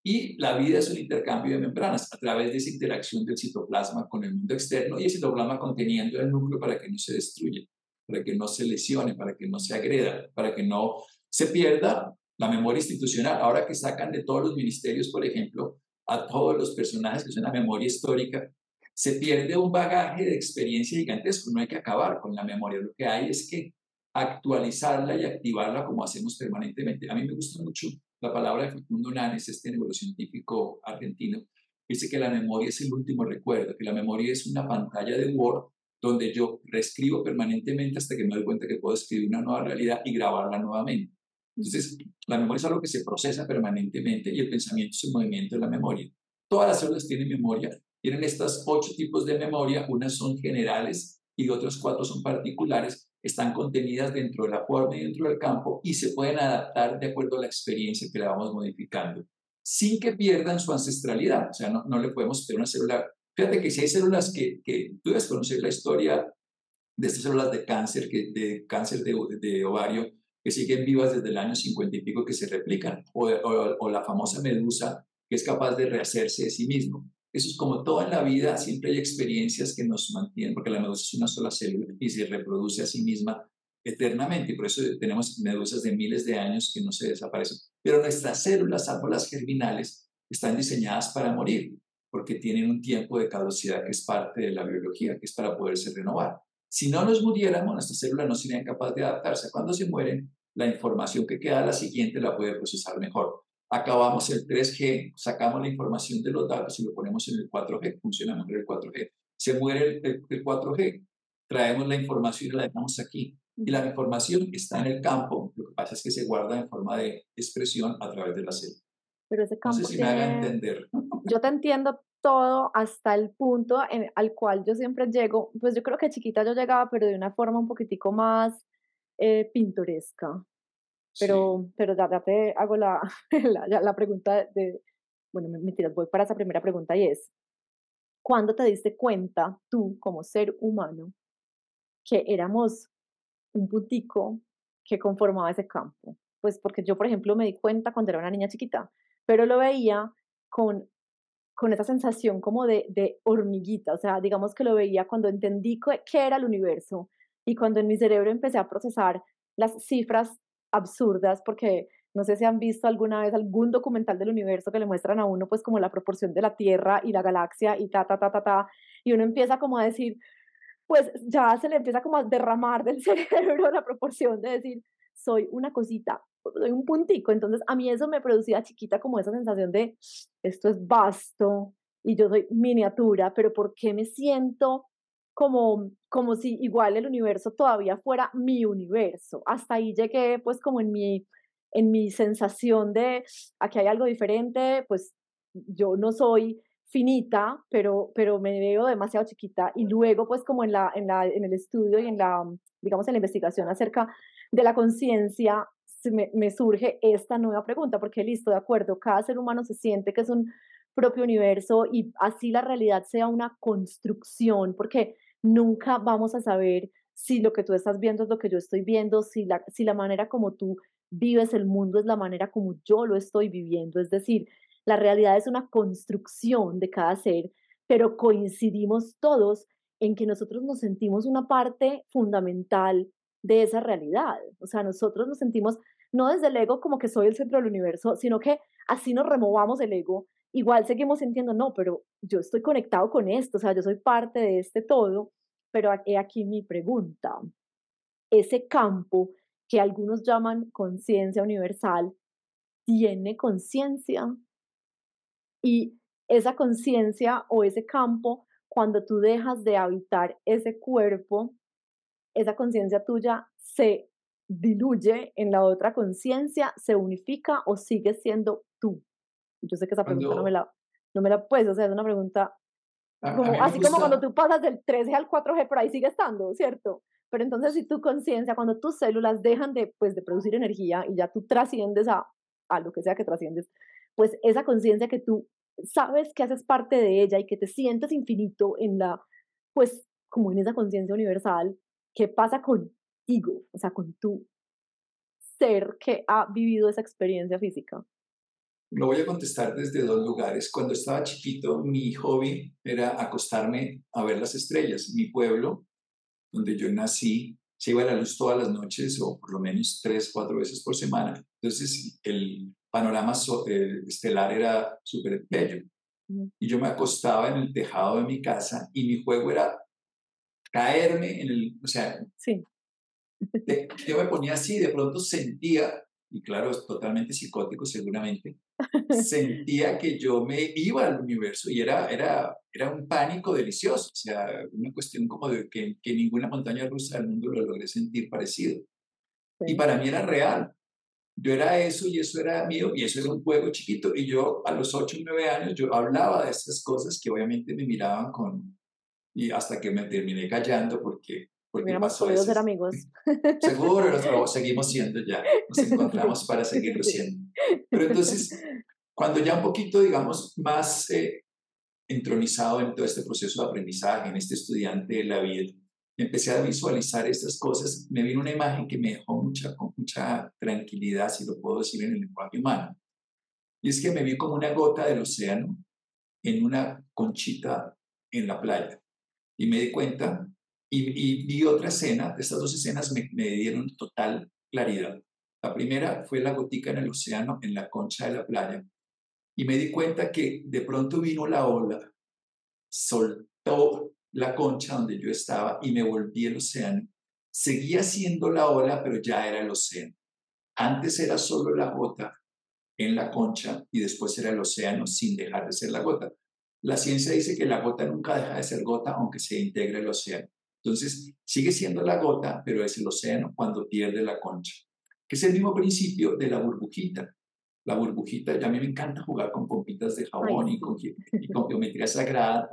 Y la vida es un intercambio de membranas a través de esa interacción del citoplasma con el mundo externo y el citoplasma conteniendo el núcleo para que no se destruya, para que no se lesione, para que no se agreda, para que no se pierda la memoria institucional. Ahora que sacan de todos los ministerios, por ejemplo, a todos los personajes que son la memoria histórica, se pierde un bagaje de experiencia gigantesco. No hay que acabar con la memoria, lo que hay es que actualizarla y activarla como hacemos permanentemente. A mí me gusta mucho la palabra de Facundo Nanes, este neurocientífico argentino, dice que la memoria es el último recuerdo, que la memoria es una pantalla de Word donde yo reescribo permanentemente hasta que me doy cuenta que puedo escribir una nueva realidad y grabarla nuevamente. Entonces, la memoria es algo que se procesa permanentemente y el pensamiento es un movimiento de la memoria. Todas las células tienen memoria tienen estos ocho tipos de memoria, unas son generales y otras cuatro son particulares, están contenidas dentro de la forma y dentro del campo y se pueden adaptar de acuerdo a la experiencia que la vamos modificando, sin que pierdan su ancestralidad. O sea, no, no le podemos tener una célula. Fíjate que si hay células que, que tú debes conocer la historia de estas células de cáncer, que, de cáncer de, de ovario, que siguen vivas desde el año 50 y pico que se replican, o, o, o la famosa medusa que es capaz de rehacerse de sí mismo. Eso es como todo en la vida, siempre hay experiencias que nos mantienen, porque la medusa es una sola célula y se reproduce a sí misma eternamente, y por eso tenemos medusas de miles de años que no se desaparecen. Pero nuestras células, salvo las germinales, están diseñadas para morir, porque tienen un tiempo de caducidad que es parte de la biología, que es para poderse renovar. Si no nos muriéramos, nuestras células no serían capaces de adaptarse. Cuando se mueren, la información que queda a la siguiente la puede procesar mejor acabamos el 3G, sacamos la información de los datos y lo ponemos en el 4G, funciona mejor el 4G. Se muere el, 4G, traemos la información y la dejamos aquí. Y la información está en el campo, lo que pasa es que se guarda en forma de expresión a través de la célula. Pero ese campo no sé si me haga entender. Yo te entiendo todo hasta el punto al cual yo siempre llego, pues yo creo que chiquita yo llegaba, pero de una forma un poquitico más eh, pintoresca. Pero, pero ya, te hago la, la, la, pregunta de, bueno, mentiras, voy para esa primera pregunta y es, ¿cuándo te diste cuenta tú como ser humano que éramos un puntico que conformaba ese campo? Pues porque yo, por ejemplo, me di cuenta cuando era una niña chiquita, pero lo veía con, con esa sensación como de, de hormiguita, o sea, digamos que lo veía cuando entendí qué era el universo y cuando en mi cerebro empecé a procesar las cifras absurdas, porque no sé si han visto alguna vez algún documental del universo que le muestran a uno pues como la proporción de la Tierra y la galaxia y ta, ta, ta, ta, ta, y uno empieza como a decir, pues ya se le empieza como a derramar del cerebro la proporción de decir, soy una cosita, soy un puntico, entonces a mí eso me producía chiquita como esa sensación de, esto es vasto y yo soy miniatura, pero ¿por qué me siento como, como si igual el universo todavía fuera mi universo. Hasta ahí llegué pues como en mi, en mi sensación de aquí hay algo diferente, pues yo no soy finita, pero, pero me veo demasiado chiquita y luego pues como en, la, en, la, en el estudio y en la, digamos, en la investigación acerca de la conciencia, me, me surge esta nueva pregunta, porque listo, de acuerdo, cada ser humano se siente que es un propio universo y así la realidad sea una construcción, porque nunca vamos a saber si lo que tú estás viendo es lo que yo estoy viendo, si la, si la manera como tú vives el mundo es la manera como yo lo estoy viviendo. Es decir, la realidad es una construcción de cada ser, pero coincidimos todos en que nosotros nos sentimos una parte fundamental de esa realidad. O sea, nosotros nos sentimos no desde el ego como que soy el centro del universo, sino que así nos removamos el ego, igual seguimos sintiendo, no, pero yo estoy conectado con esto, o sea, yo soy parte de este todo, pero he aquí mi pregunta. Ese campo que algunos llaman conciencia universal, ¿tiene conciencia? Y esa conciencia o ese campo, cuando tú dejas de habitar ese cuerpo, esa conciencia tuya se diluye en la otra conciencia, se unifica o sigue siendo tú. Yo sé que esa pregunta no me la, no me la puedes, sea, es una pregunta así como cuando tú pasas del 3G al 4G, por ahí sigue estando, ¿cierto? Pero entonces si tu conciencia, cuando tus células dejan de, pues, de producir energía y ya tú trasciendes a, a lo que sea que trasciendes, pues esa conciencia que tú sabes que haces parte de ella y que te sientes infinito en la, pues como en esa conciencia universal, ¿qué pasa contigo? O sea, con tu ser que ha vivido esa experiencia física. Lo voy a contestar desde dos lugares. Cuando estaba chiquito, mi hobby era acostarme a ver las estrellas. Mi pueblo, donde yo nací, se iba a la luz todas las noches o por lo menos tres, cuatro veces por semana. Entonces, el panorama eh, estelar era súper bello. Y yo me acostaba en el tejado de mi casa y mi juego era caerme en el, o sea, sí. yo me ponía así, de pronto sentía, y claro, totalmente psicótico seguramente, sentía que yo me iba al universo y era, era, era un pánico delicioso, o sea, una cuestión como de que, que ninguna montaña rusa del mundo lo logré sentir parecido. Y para mí era real. Yo era eso y eso era mío y eso era un juego chiquito. Y yo a los 8 o 9 años yo hablaba de esas cosas que obviamente me miraban con... Y hasta que me terminé callando porque porque Hubiéramos podido ser amigos. Seguro, lo seguimos siendo ya. Nos encontramos para seguirlo siendo. Pero entonces, cuando ya un poquito, digamos, más eh, entronizado en todo este proceso de aprendizaje, en este estudiante de la vida, empecé a visualizar estas cosas, me vino una imagen que me dejó mucha, con mucha tranquilidad, si lo puedo decir en el lenguaje humano. Y es que me vi como una gota del océano en una conchita en la playa. Y me di cuenta y, vi otra escena, estas dos escenas me, dieron total claridad. La primera fue la gotica en el océano, en la concha de la playa, y me di cuenta que de pronto vino la ola, soltó la concha donde yo estaba y me volví el océano. Seguía siendo la ola, pero ya era el océano. Antes era solo la gota en la concha y después era el océano sin dejar de ser la gota. La ciencia dice que la gota nunca deja de ser gota aunque se integre el océano. Entonces, sigue siendo la gota, pero es el océano cuando pierde la concha, que es el mismo principio de la burbujita. La burbujita, ya a mí me encanta jugar con pompitas de jabón y con, geometría sagrada.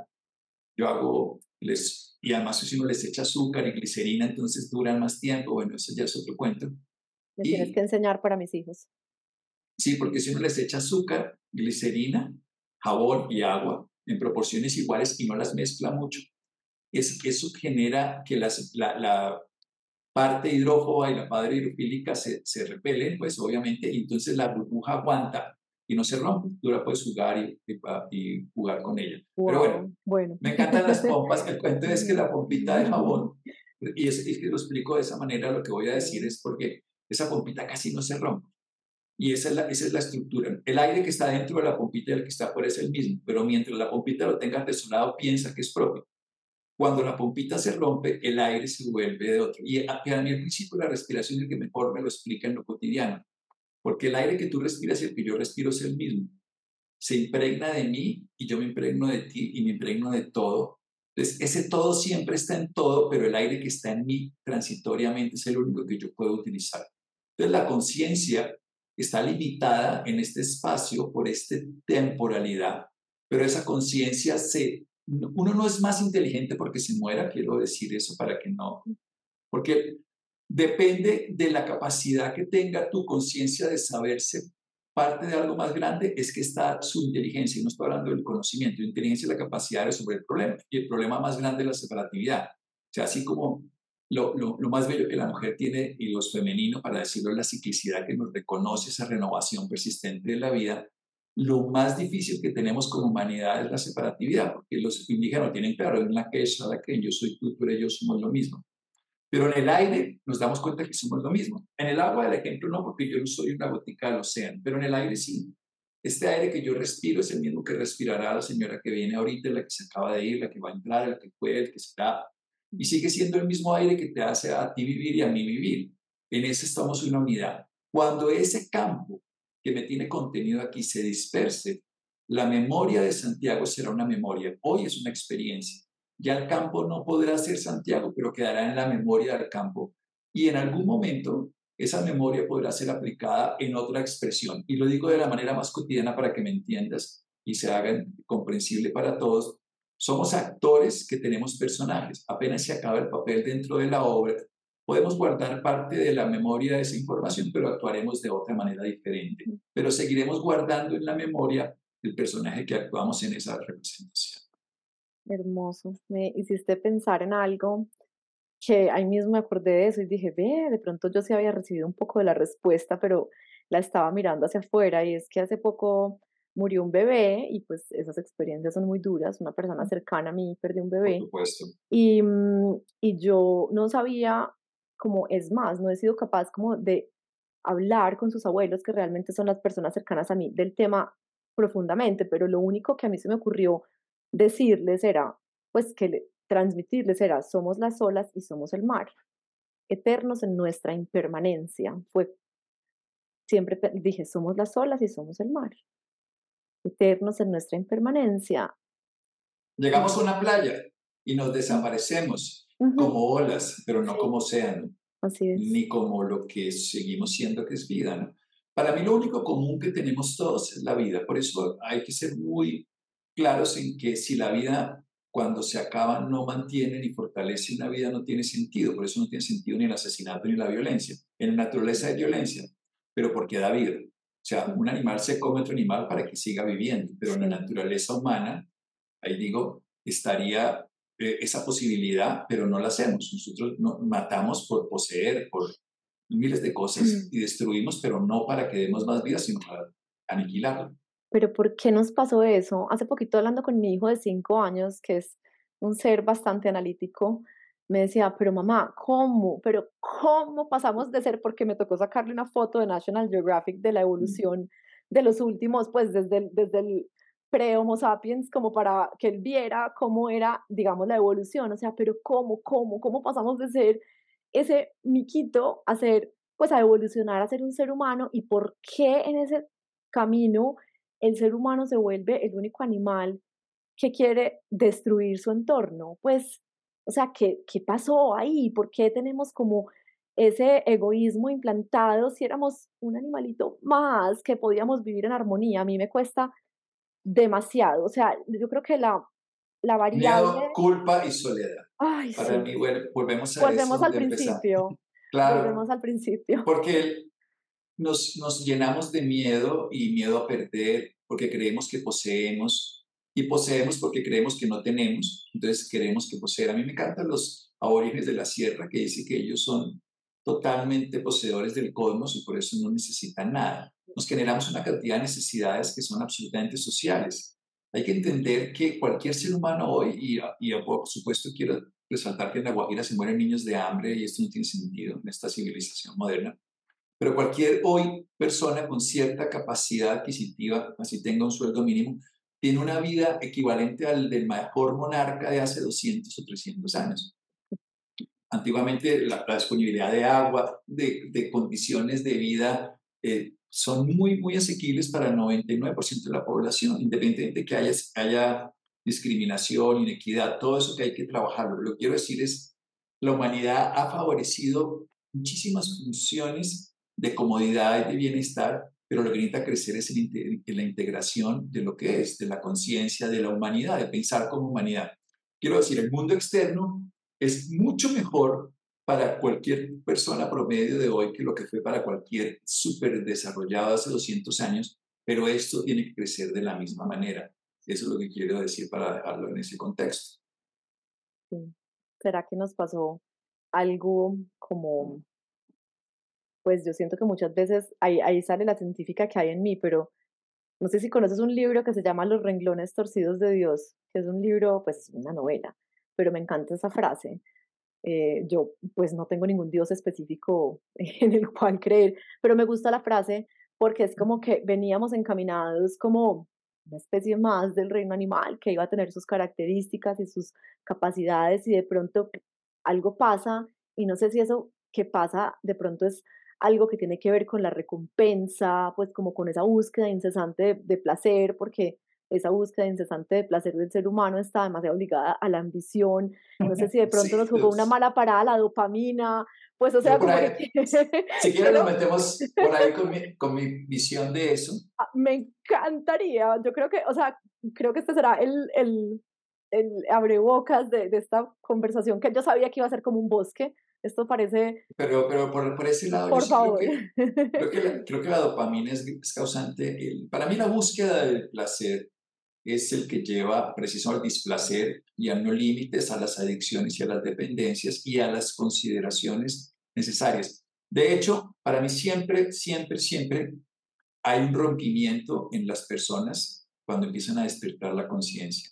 Yo hago, les, y además si uno les echa azúcar y glicerina, entonces duran más tiempo. Bueno, eso ya es otro cuento. Me tienes que enseñar para mis hijos. Sí, porque si uno les echa azúcar, glicerina, jabón y agua en proporciones iguales y no las mezcla mucho, es, eso genera que las, la, la, parte hidrófoba y la parte hidrofílica se, se repelen, pues obviamente, y entonces la burbuja aguanta y no se rompe. Tú la puedes jugar y, y, jugar con ella. Pero bueno, bueno, me encantan las pompas. El cuento es que la pompita de jabón, y es, es que lo explico de esa manera, lo que voy a decir es porque esa pompita casi no se rompe. Y esa es, la, esa es la estructura. El aire que está dentro de la pompita y el que está afuera es el mismo, pero mientras la pompita lo tenga lado piensa que es propio. Cuando la pompita se rompe, el aire se vuelve de otro. Y a, mí al principio la respiración es el que mejor me lo explica en lo cotidiano, porque el aire que tú respiras y el que yo respiro es el mismo. Se impregna de mí y yo me impregno de ti y me impregno de todo. Entonces, ese todo siempre está en todo, pero el aire que está en mí transitoriamente es el único que yo puedo utilizar. Entonces, la conciencia está limitada en este espacio por esta temporalidad, pero esa conciencia se uno no es más inteligente porque se muera, quiero decir eso para que no, porque depende de la capacidad que tenga tu conciencia de saberse parte de algo más grande, es que está su inteligencia, y no estoy hablando del conocimiento, la inteligencia es la capacidad de resolver el problema, y el problema más grande es la separatividad, o sea, así como lo, lo, lo, más bello que la mujer tiene y los femeninos, para decirlo, es la ciclicidad que nos reconoce esa renovación persistente de la vida, lo más difícil que tenemos como humanidad es la separatividad, porque los indígenas tienen claro, en la que la que yo soy tú, tú eres yo, somos lo mismo. Pero en el aire nos damos cuenta que somos lo mismo. En el agua, el ejemplo no, porque yo no soy una gotica del océano, pero en el aire sí. Este aire que yo respiro es el mismo que respirará la señora que viene ahorita, la que se acaba de ir, la que va a entrar, la que fue, el que será. Y sigue siendo el mismo aire que te hace a ti vivir y a mí vivir. En ese estamos una unidad. Cuando ese campo que me tiene contenido aquí se disperse, la memoria de Santiago será una memoria. Hoy es una experiencia. Ya el campo no podrá ser Santiago, pero quedará en la memoria del campo. Y en algún momento esa memoria podrá ser aplicada en otra expresión. Y lo digo de la manera más cotidiana para que me entiendas y se haga comprensible para todos. Somos actores que tenemos personajes. Apenas se acaba el papel dentro de la obra, Podemos guardar parte de la memoria de esa información, pero actuaremos de otra manera diferente. Pero seguiremos guardando en la memoria el personaje que actuamos en esa representación. Hermoso. Me hiciste pensar en algo que ahí mismo me acordé de eso y dije, ve, de pronto yo sí había recibido un poco de la respuesta, pero la estaba mirando hacia afuera y es que hace poco murió un bebé y pues esas experiencias son muy duras. Una persona cercana a mí perdió un bebé. Por supuesto. Y, mm, y yo no sabía como es más, no he sido capaz como de hablar con sus abuelos, que realmente son las personas cercanas a mí, del tema profundamente, pero lo único que a mí se me ocurrió decirles era, pues que transmitirles era, somos las olas y somos el mar, eternos en nuestra impermanencia. Fue, siempre dije, somos las olas y somos el mar, eternos en nuestra impermanencia. Llegamos a una playa y nos desaparecemos como olas, pero no como océano, ni como lo que seguimos siendo que es vida. ¿no? Para mí lo único común que tenemos todos es la vida, por eso hay que ser muy claros en que si la vida cuando se acaba no mantiene ni fortalece una vida no tiene sentido, por eso no tiene sentido ni el asesinato ni la violencia. En la naturaleza hay violencia, pero porque da vida. O sea, un animal se come otro animal para que siga viviendo, pero en la naturaleza humana, ahí digo, estaría eh, esa posibilidad, pero no la hacemos. Nosotros no, matamos por poseer, por miles de cosas y destruimos, pero no para que demos más vida, sino para aniquilarlo. Pero ¿por qué nos pasó eso? Hace poquito hablando con mi hijo de cinco años, que es un ser bastante analítico, me decía, pero mamá, ¿cómo? Pero ¿cómo pasamos de ser? Porque me tocó sacarle una foto de National Geographic de la evolución de los últimos, pues desde desde el pre-Homo sapiens como para que él viera cómo era, digamos, la evolución, o sea, pero cómo, cómo, cómo pasamos de ser ese miquito a ser, pues a evolucionar a ser un ser humano y por qué en ese camino el ser humano se vuelve el único animal que quiere destruir su entorno. Pues, o sea, ¿qué, qué pasó ahí? ¿Por qué tenemos como ese egoísmo implantado si éramos un animalito más que podíamos vivir en armonía? A mí me cuesta demasiado. O sea, yo creo que la, la variable... Miedo, culpa y soledad. Para mí, volvemos a Volvemos al principio. Claro. Volvemos al principio. Porque nos, nos llenamos de miedo y miedo a perder porque creemos que poseemos y poseemos porque creemos que no tenemos, entonces queremos que poseer. A mí me encantan los aborígenes de la sierra que dicen que ellos son totalmente poseedores del cosmos y por eso no necesitan nada. Nos generamos una cantidad de necesidades que son absolutamente sociales. Hay que entender que cualquier ser humano hoy, y, y por supuesto quiero resaltar que en La Guajira se mueren niños de hambre y esto no tiene sentido en esta civilización moderna, pero cualquier hoy persona con cierta capacidad adquisitiva, así tenga un sueldo mínimo, tiene una vida equivalente al del mejor monarca de hace 200 o 300 años. Antiguamente la, disponibilidad de agua, de, de condiciones de vida, eh, son muy, muy asequibles para el 99% de la población, independientemente de que haya, haya discriminación, inequidad, todo eso que hay que trabajar. Lo que quiero decir es, la humanidad ha favorecido muchísimas funciones de comodidad y de bienestar, pero lo que necesita crecer es en, la integración de lo que es, de la conciencia, de la humanidad, de pensar como humanidad. Quiero decir, el mundo externo es mucho mejor para cualquier persona promedio de hoy que lo que fue para cualquier súper desarrollado hace 200 años, pero esto tiene que crecer de la misma manera. Eso es lo que quiero decir para dejarlo en ese contexto. ¿Será que nos pasó algo como pues yo siento que muchas veces ahí, ahí sale la científica que hay en mí, pero no sé si conoces un libro que se llama Los renglones torcidos de Dios, que es un libro, pues una novela, pero me encanta esa frase. Eh, yo pues no tengo ningún Dios específico en el cual creer, pero me gusta la frase porque es como que veníamos encaminados como una especie más del reino animal que iba a tener sus características y sus capacidades y de pronto algo pasa y no sé si eso que pasa de pronto es algo que tiene que ver con la recompensa, pues como con esa búsqueda incesante de, placer, porque esa búsqueda incesante de placer del ser humano está demasiado ligada a la ambición. No sé si de pronto nos jugó una mala parada la dopamina, pues o sea, como Si quieres nos metemos por ahí con mi, con mi, visión de eso. Ah, me encantaría, yo creo que, o sea, creo que este será el, el, el abrebocas de, de esta conversación, que yo sabía que iba a ser como un bosque, esto parece... Pero, pero por, por ese lado, por favor. Creo, que, la, creo, que la, dopamina es, causante. para mí la búsqueda del placer es el que lleva precisamente al displacer y a no límites a las adicciones y a las dependencias y a las consideraciones necesarias. De hecho, para mí siempre, siempre, siempre hay un rompimiento en las personas cuando empiezan a despertar la conciencia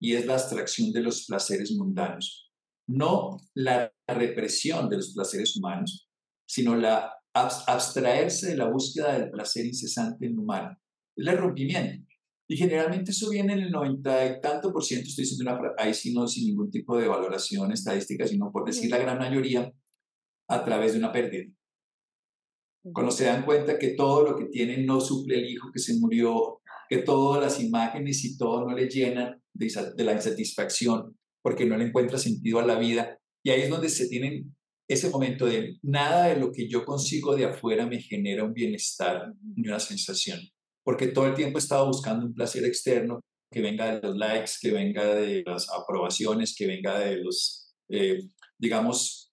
y es la abstracción de los placeres mundanos no la represión de los placeres humanos, sino la abstraerse de la búsqueda del placer incesante en humano. Es el rompimiento. Y generalmente eso viene en el 90 y tanto por ciento, estoy diciendo una, ahí sí no sin ningún tipo de valoración estadística, sino por decir la gran mayoría, a través de una pérdida. Cuando se dan cuenta que todo lo que tienen no suple el hijo que se murió, que todas las imágenes y todo no le llenan de la insatisfacción, porque no le encuentra sentido a la vida. Y ahí es donde se tienen ese momento de nada de lo que yo consigo de afuera me genera un bienestar ni una sensación, porque todo el tiempo he estado buscando un placer externo que venga de los likes, que venga de las aprobaciones, que venga de los, eh, digamos,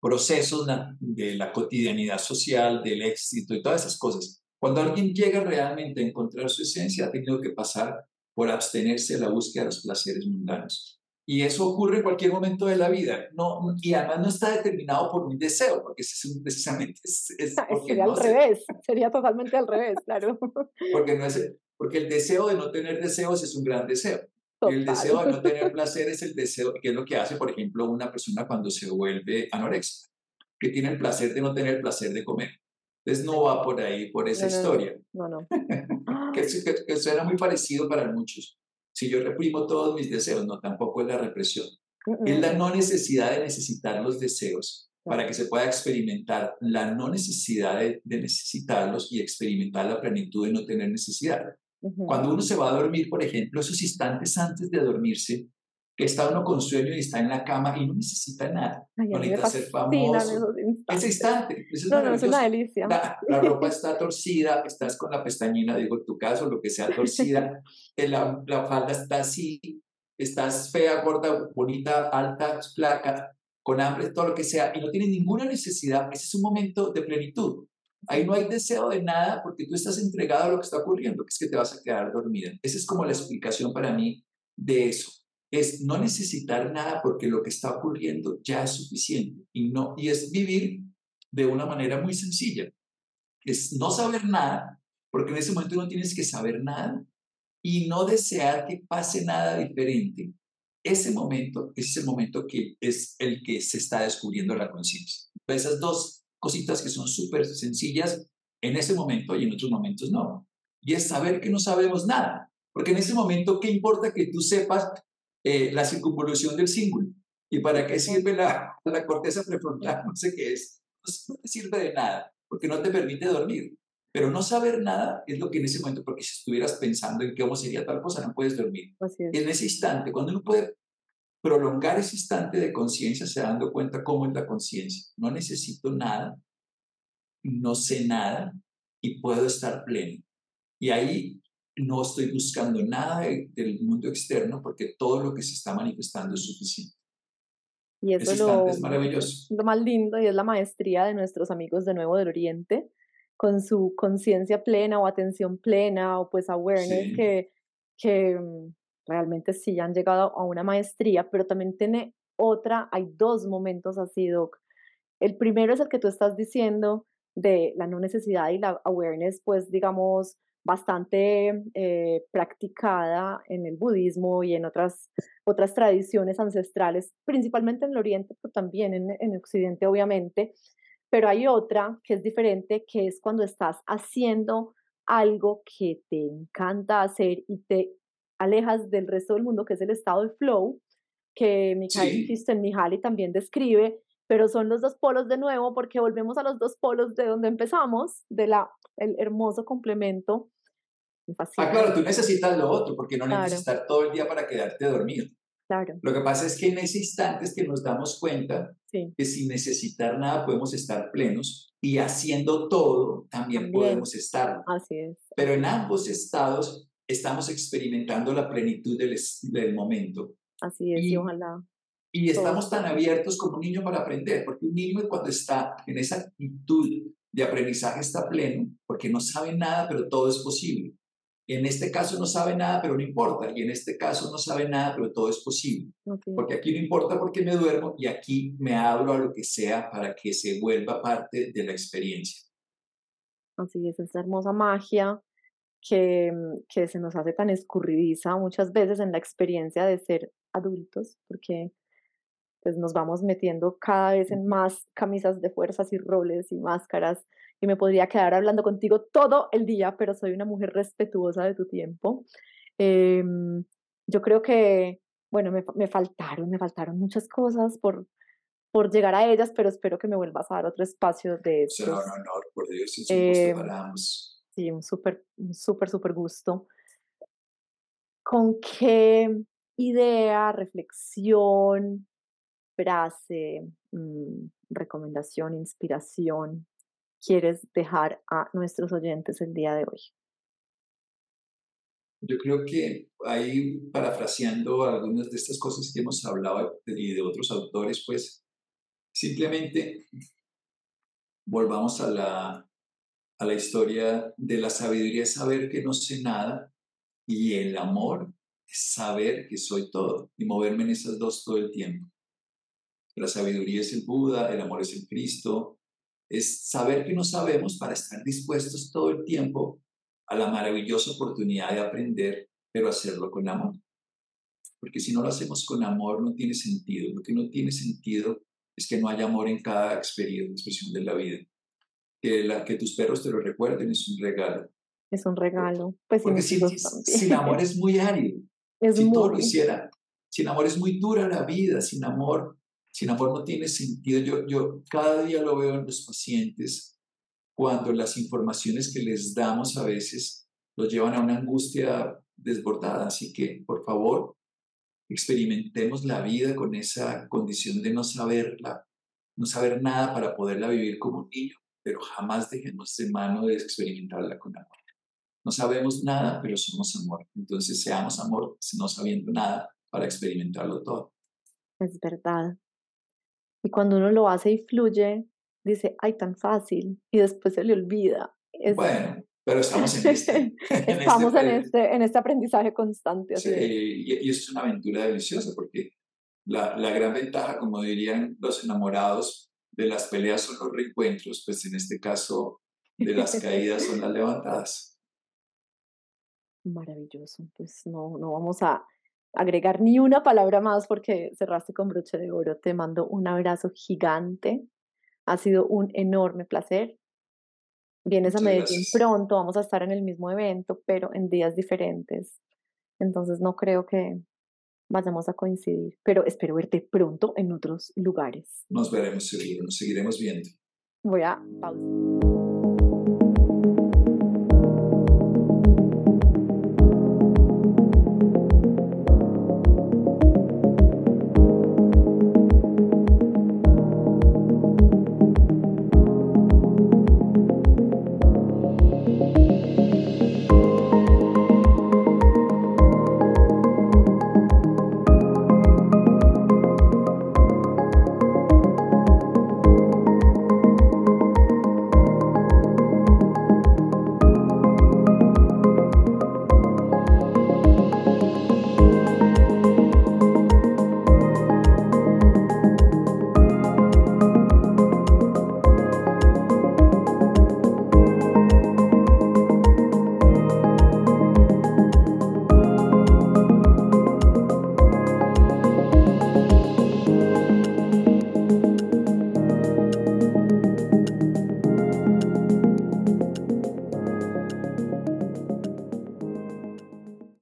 procesos de la cotidianidad social, del éxito y todas esas cosas. Cuando alguien llega realmente a encontrar su esencia, ha tenido que pasar por abstenerse de la búsqueda de los placeres mundanos. Y eso ocurre en cualquier momento de la vida. No, y además no está determinado por un deseo, porque es precisamente es, sería al revés, sería totalmente al revés, claro. Porque, no es, porque el deseo de no tener deseos es un gran deseo. Y el deseo de no tener placer es el deseo, que es lo que hace, por ejemplo, una persona cuando se vuelve anorexica, que tiene el placer de no tener el placer de comer. Entonces no va por ahí, por esa historia. No, no. que, que, que suena muy parecido para muchos si yo reprimo todos mis deseos, no, tampoco es la represión. Es la no necesidad de necesitar los deseos para que se pueda experimentar la no necesidad de, necesitarlos y experimentar la plenitud de no tener necesidad. Cuando uno se va a dormir, por ejemplo, esos instantes antes de dormirse, que está uno con sueño y está en la cama y no necesita nada, no necesita ser famoso. Ese instante, es, no, no, es una delicia. La, la, ropa está torcida, estás con la pestañina, digo en tu caso, lo que sea torcida, la, la falda está así, estás fea, gorda, bonita, alta, flaca, con hambre, todo lo que sea, y no tienes ninguna necesidad, ese es un momento de plenitud. Ahí no hay deseo de nada porque tú estás entregado a lo que está ocurriendo, que es que te vas a quedar dormida. Esa es como la explicación para mí de eso. Es no necesitar nada porque lo que está ocurriendo ya es suficiente y, no, y es vivir de una manera muy sencilla. Es no saber nada, porque en ese momento no tienes que saber nada y no desear que pase nada diferente. Ese momento es el momento que es el que se está descubriendo la conciencia. Esas dos cositas que son súper sencillas en ese momento y en otros momentos no. Y es saber que no sabemos nada. Porque en ese momento, ¿qué importa que tú sepas eh, la circunvolución del símbolo? ¿Y para qué sirve la, la corteza prefrontal? No sé qué es. No sirve de nada, porque no te permite dormir. Pero no saber nada es lo que en ese momento, porque si estuvieras pensando en cómo sería tal cosa, no puedes dormir. En ese instante, cuando uno puede prolongar ese instante de conciencia, se dando cuenta cómo es la conciencia. No necesito nada, no sé nada y puedo estar pleno. Y ahí no estoy buscando nada del mundo externo porque todo lo que se está manifestando es suficiente. Y eso lo, es maravilloso. Lo más lindo y es la maestría de nuestros amigos de Nuevo del Oriente, con su conciencia plena o atención plena o pues awareness que, que mm, realmente sí han llegado a una maestría, pero también tiene otra, hay dos momentos así, Doc. El primero es el que tú estás diciendo de la no necesidad y la awareness, pues digamos, bastante eh, practicada en el budismo y en otras, otras tradiciones ancestrales, principalmente en el Oriente, pero también en, en Occidente, obviamente. Pero hay otra que es diferente, que es cuando estás haciendo algo que te encanta hacer y te alejas del resto del mundo, que es el estado de flow, que Mikhail sí. Mihaly también describe, pero son los dos polos de nuevo porque volvemos a los dos polos de donde empezamos, de la el hermoso complemento. Ah, claro, tú necesitas lo otro porque no necesitas estar todo el día para quedarte dormido. Claro. Lo que pasa es que en ese instante es que nos damos cuenta que sin necesitar nada podemos estar plenos y haciendo todo también, también. podemos estar. Así es. Pero en ambos estados estamos experimentando la plenitud del, del momento. Así es, y, ojalá. Y estamos tan abiertos como un niño para aprender, porque un niño cuando está en esa actitud de aprendizaje está pleno, porque no sabe nada, pero todo es posible. En este caso no sabe nada, pero no importa. Y en este caso no sabe nada, pero todo es posible. Porque aquí no importa porque me duermo y aquí me abro a lo que sea para que se vuelva parte de la experiencia. Así es, esa hermosa magia que, que se nos hace tan escurridiza muchas veces en la experiencia de ser adultos, porque pues nos vamos metiendo cada vez en más camisas de fuerzas y roles y máscaras y me podría quedar hablando contigo todo el día, pero soy una mujer respetuosa de tu tiempo. Em, yo creo que, bueno, me, me, faltaron, me faltaron muchas cosas por, por llegar a ellas, pero espero que me vuelvas a dar otro espacio de... Será un honor, por Dios, es un eh, Sí, un súper, súper, súper gusto. ¿Con qué idea, reflexión, frase, mm, recomendación, inspiración quieres dejar a nuestros oyentes el día de hoy? Yo creo que ahí, parafraseando algunas de estas cosas que hemos hablado y de otros autores, pues simplemente volvamos a la a la historia de la sabiduría saber que no sé nada y el amor saber que soy todo y moverme en esas dos todo el tiempo. La sabiduría es el Buda, el amor es el Cristo, es saber que no sabemos para estar dispuestos todo el tiempo a la maravillosa oportunidad de aprender, pero hacerlo con amor. Porque si no lo hacemos con amor no tiene sentido. Lo que no tiene sentido es que no haya amor en cada experiencia, expresión de la vida que, la, que tus perros te lo recuerden es un regalo. Es un regalo. Pues Porque sin, sin, amor es muy árido. Es si todo lo hiciera, sin amor es muy dura la vida, sin amor, sin amor no tiene sentido. Yo, yo cada día lo veo en los pacientes cuando las informaciones que les damos a veces los llevan a una angustia desbordada. Así que, por favor, experimentemos la vida con esa condición de no saberla, no saber nada para poderla vivir como un niño pero jamás dejemos de mano de experimentarla con amor. No sabemos nada, pero somos amor. Entonces seamos amor no sabiendo nada para experimentarlo todo. Es verdad. Y cuando uno lo hace y fluye, dice, ay, tan fácil, y después se le olvida. Bueno, pero estamos en este. en este estamos en, este, en este aprendizaje constante. Sí, y, y, es una aventura deliciosa porque la, la, gran ventaja, como dirían los enamorados, de las peleas son los reencuentros, pues en este caso de las caídas son las levantadas. Maravilloso, pues no, no vamos a agregar ni una palabra más porque cerraste con broche de oro. Te mando un abrazo gigante. Ha sido un enorme placer. Vienes a Medellín pronto, vamos a estar en el mismo evento, pero en días diferentes. Entonces no creo que vayamos a coincidir, pero espero verte pronto en otros lugares. Nos veremos seguro, nos seguiremos viendo. Voy a pausar.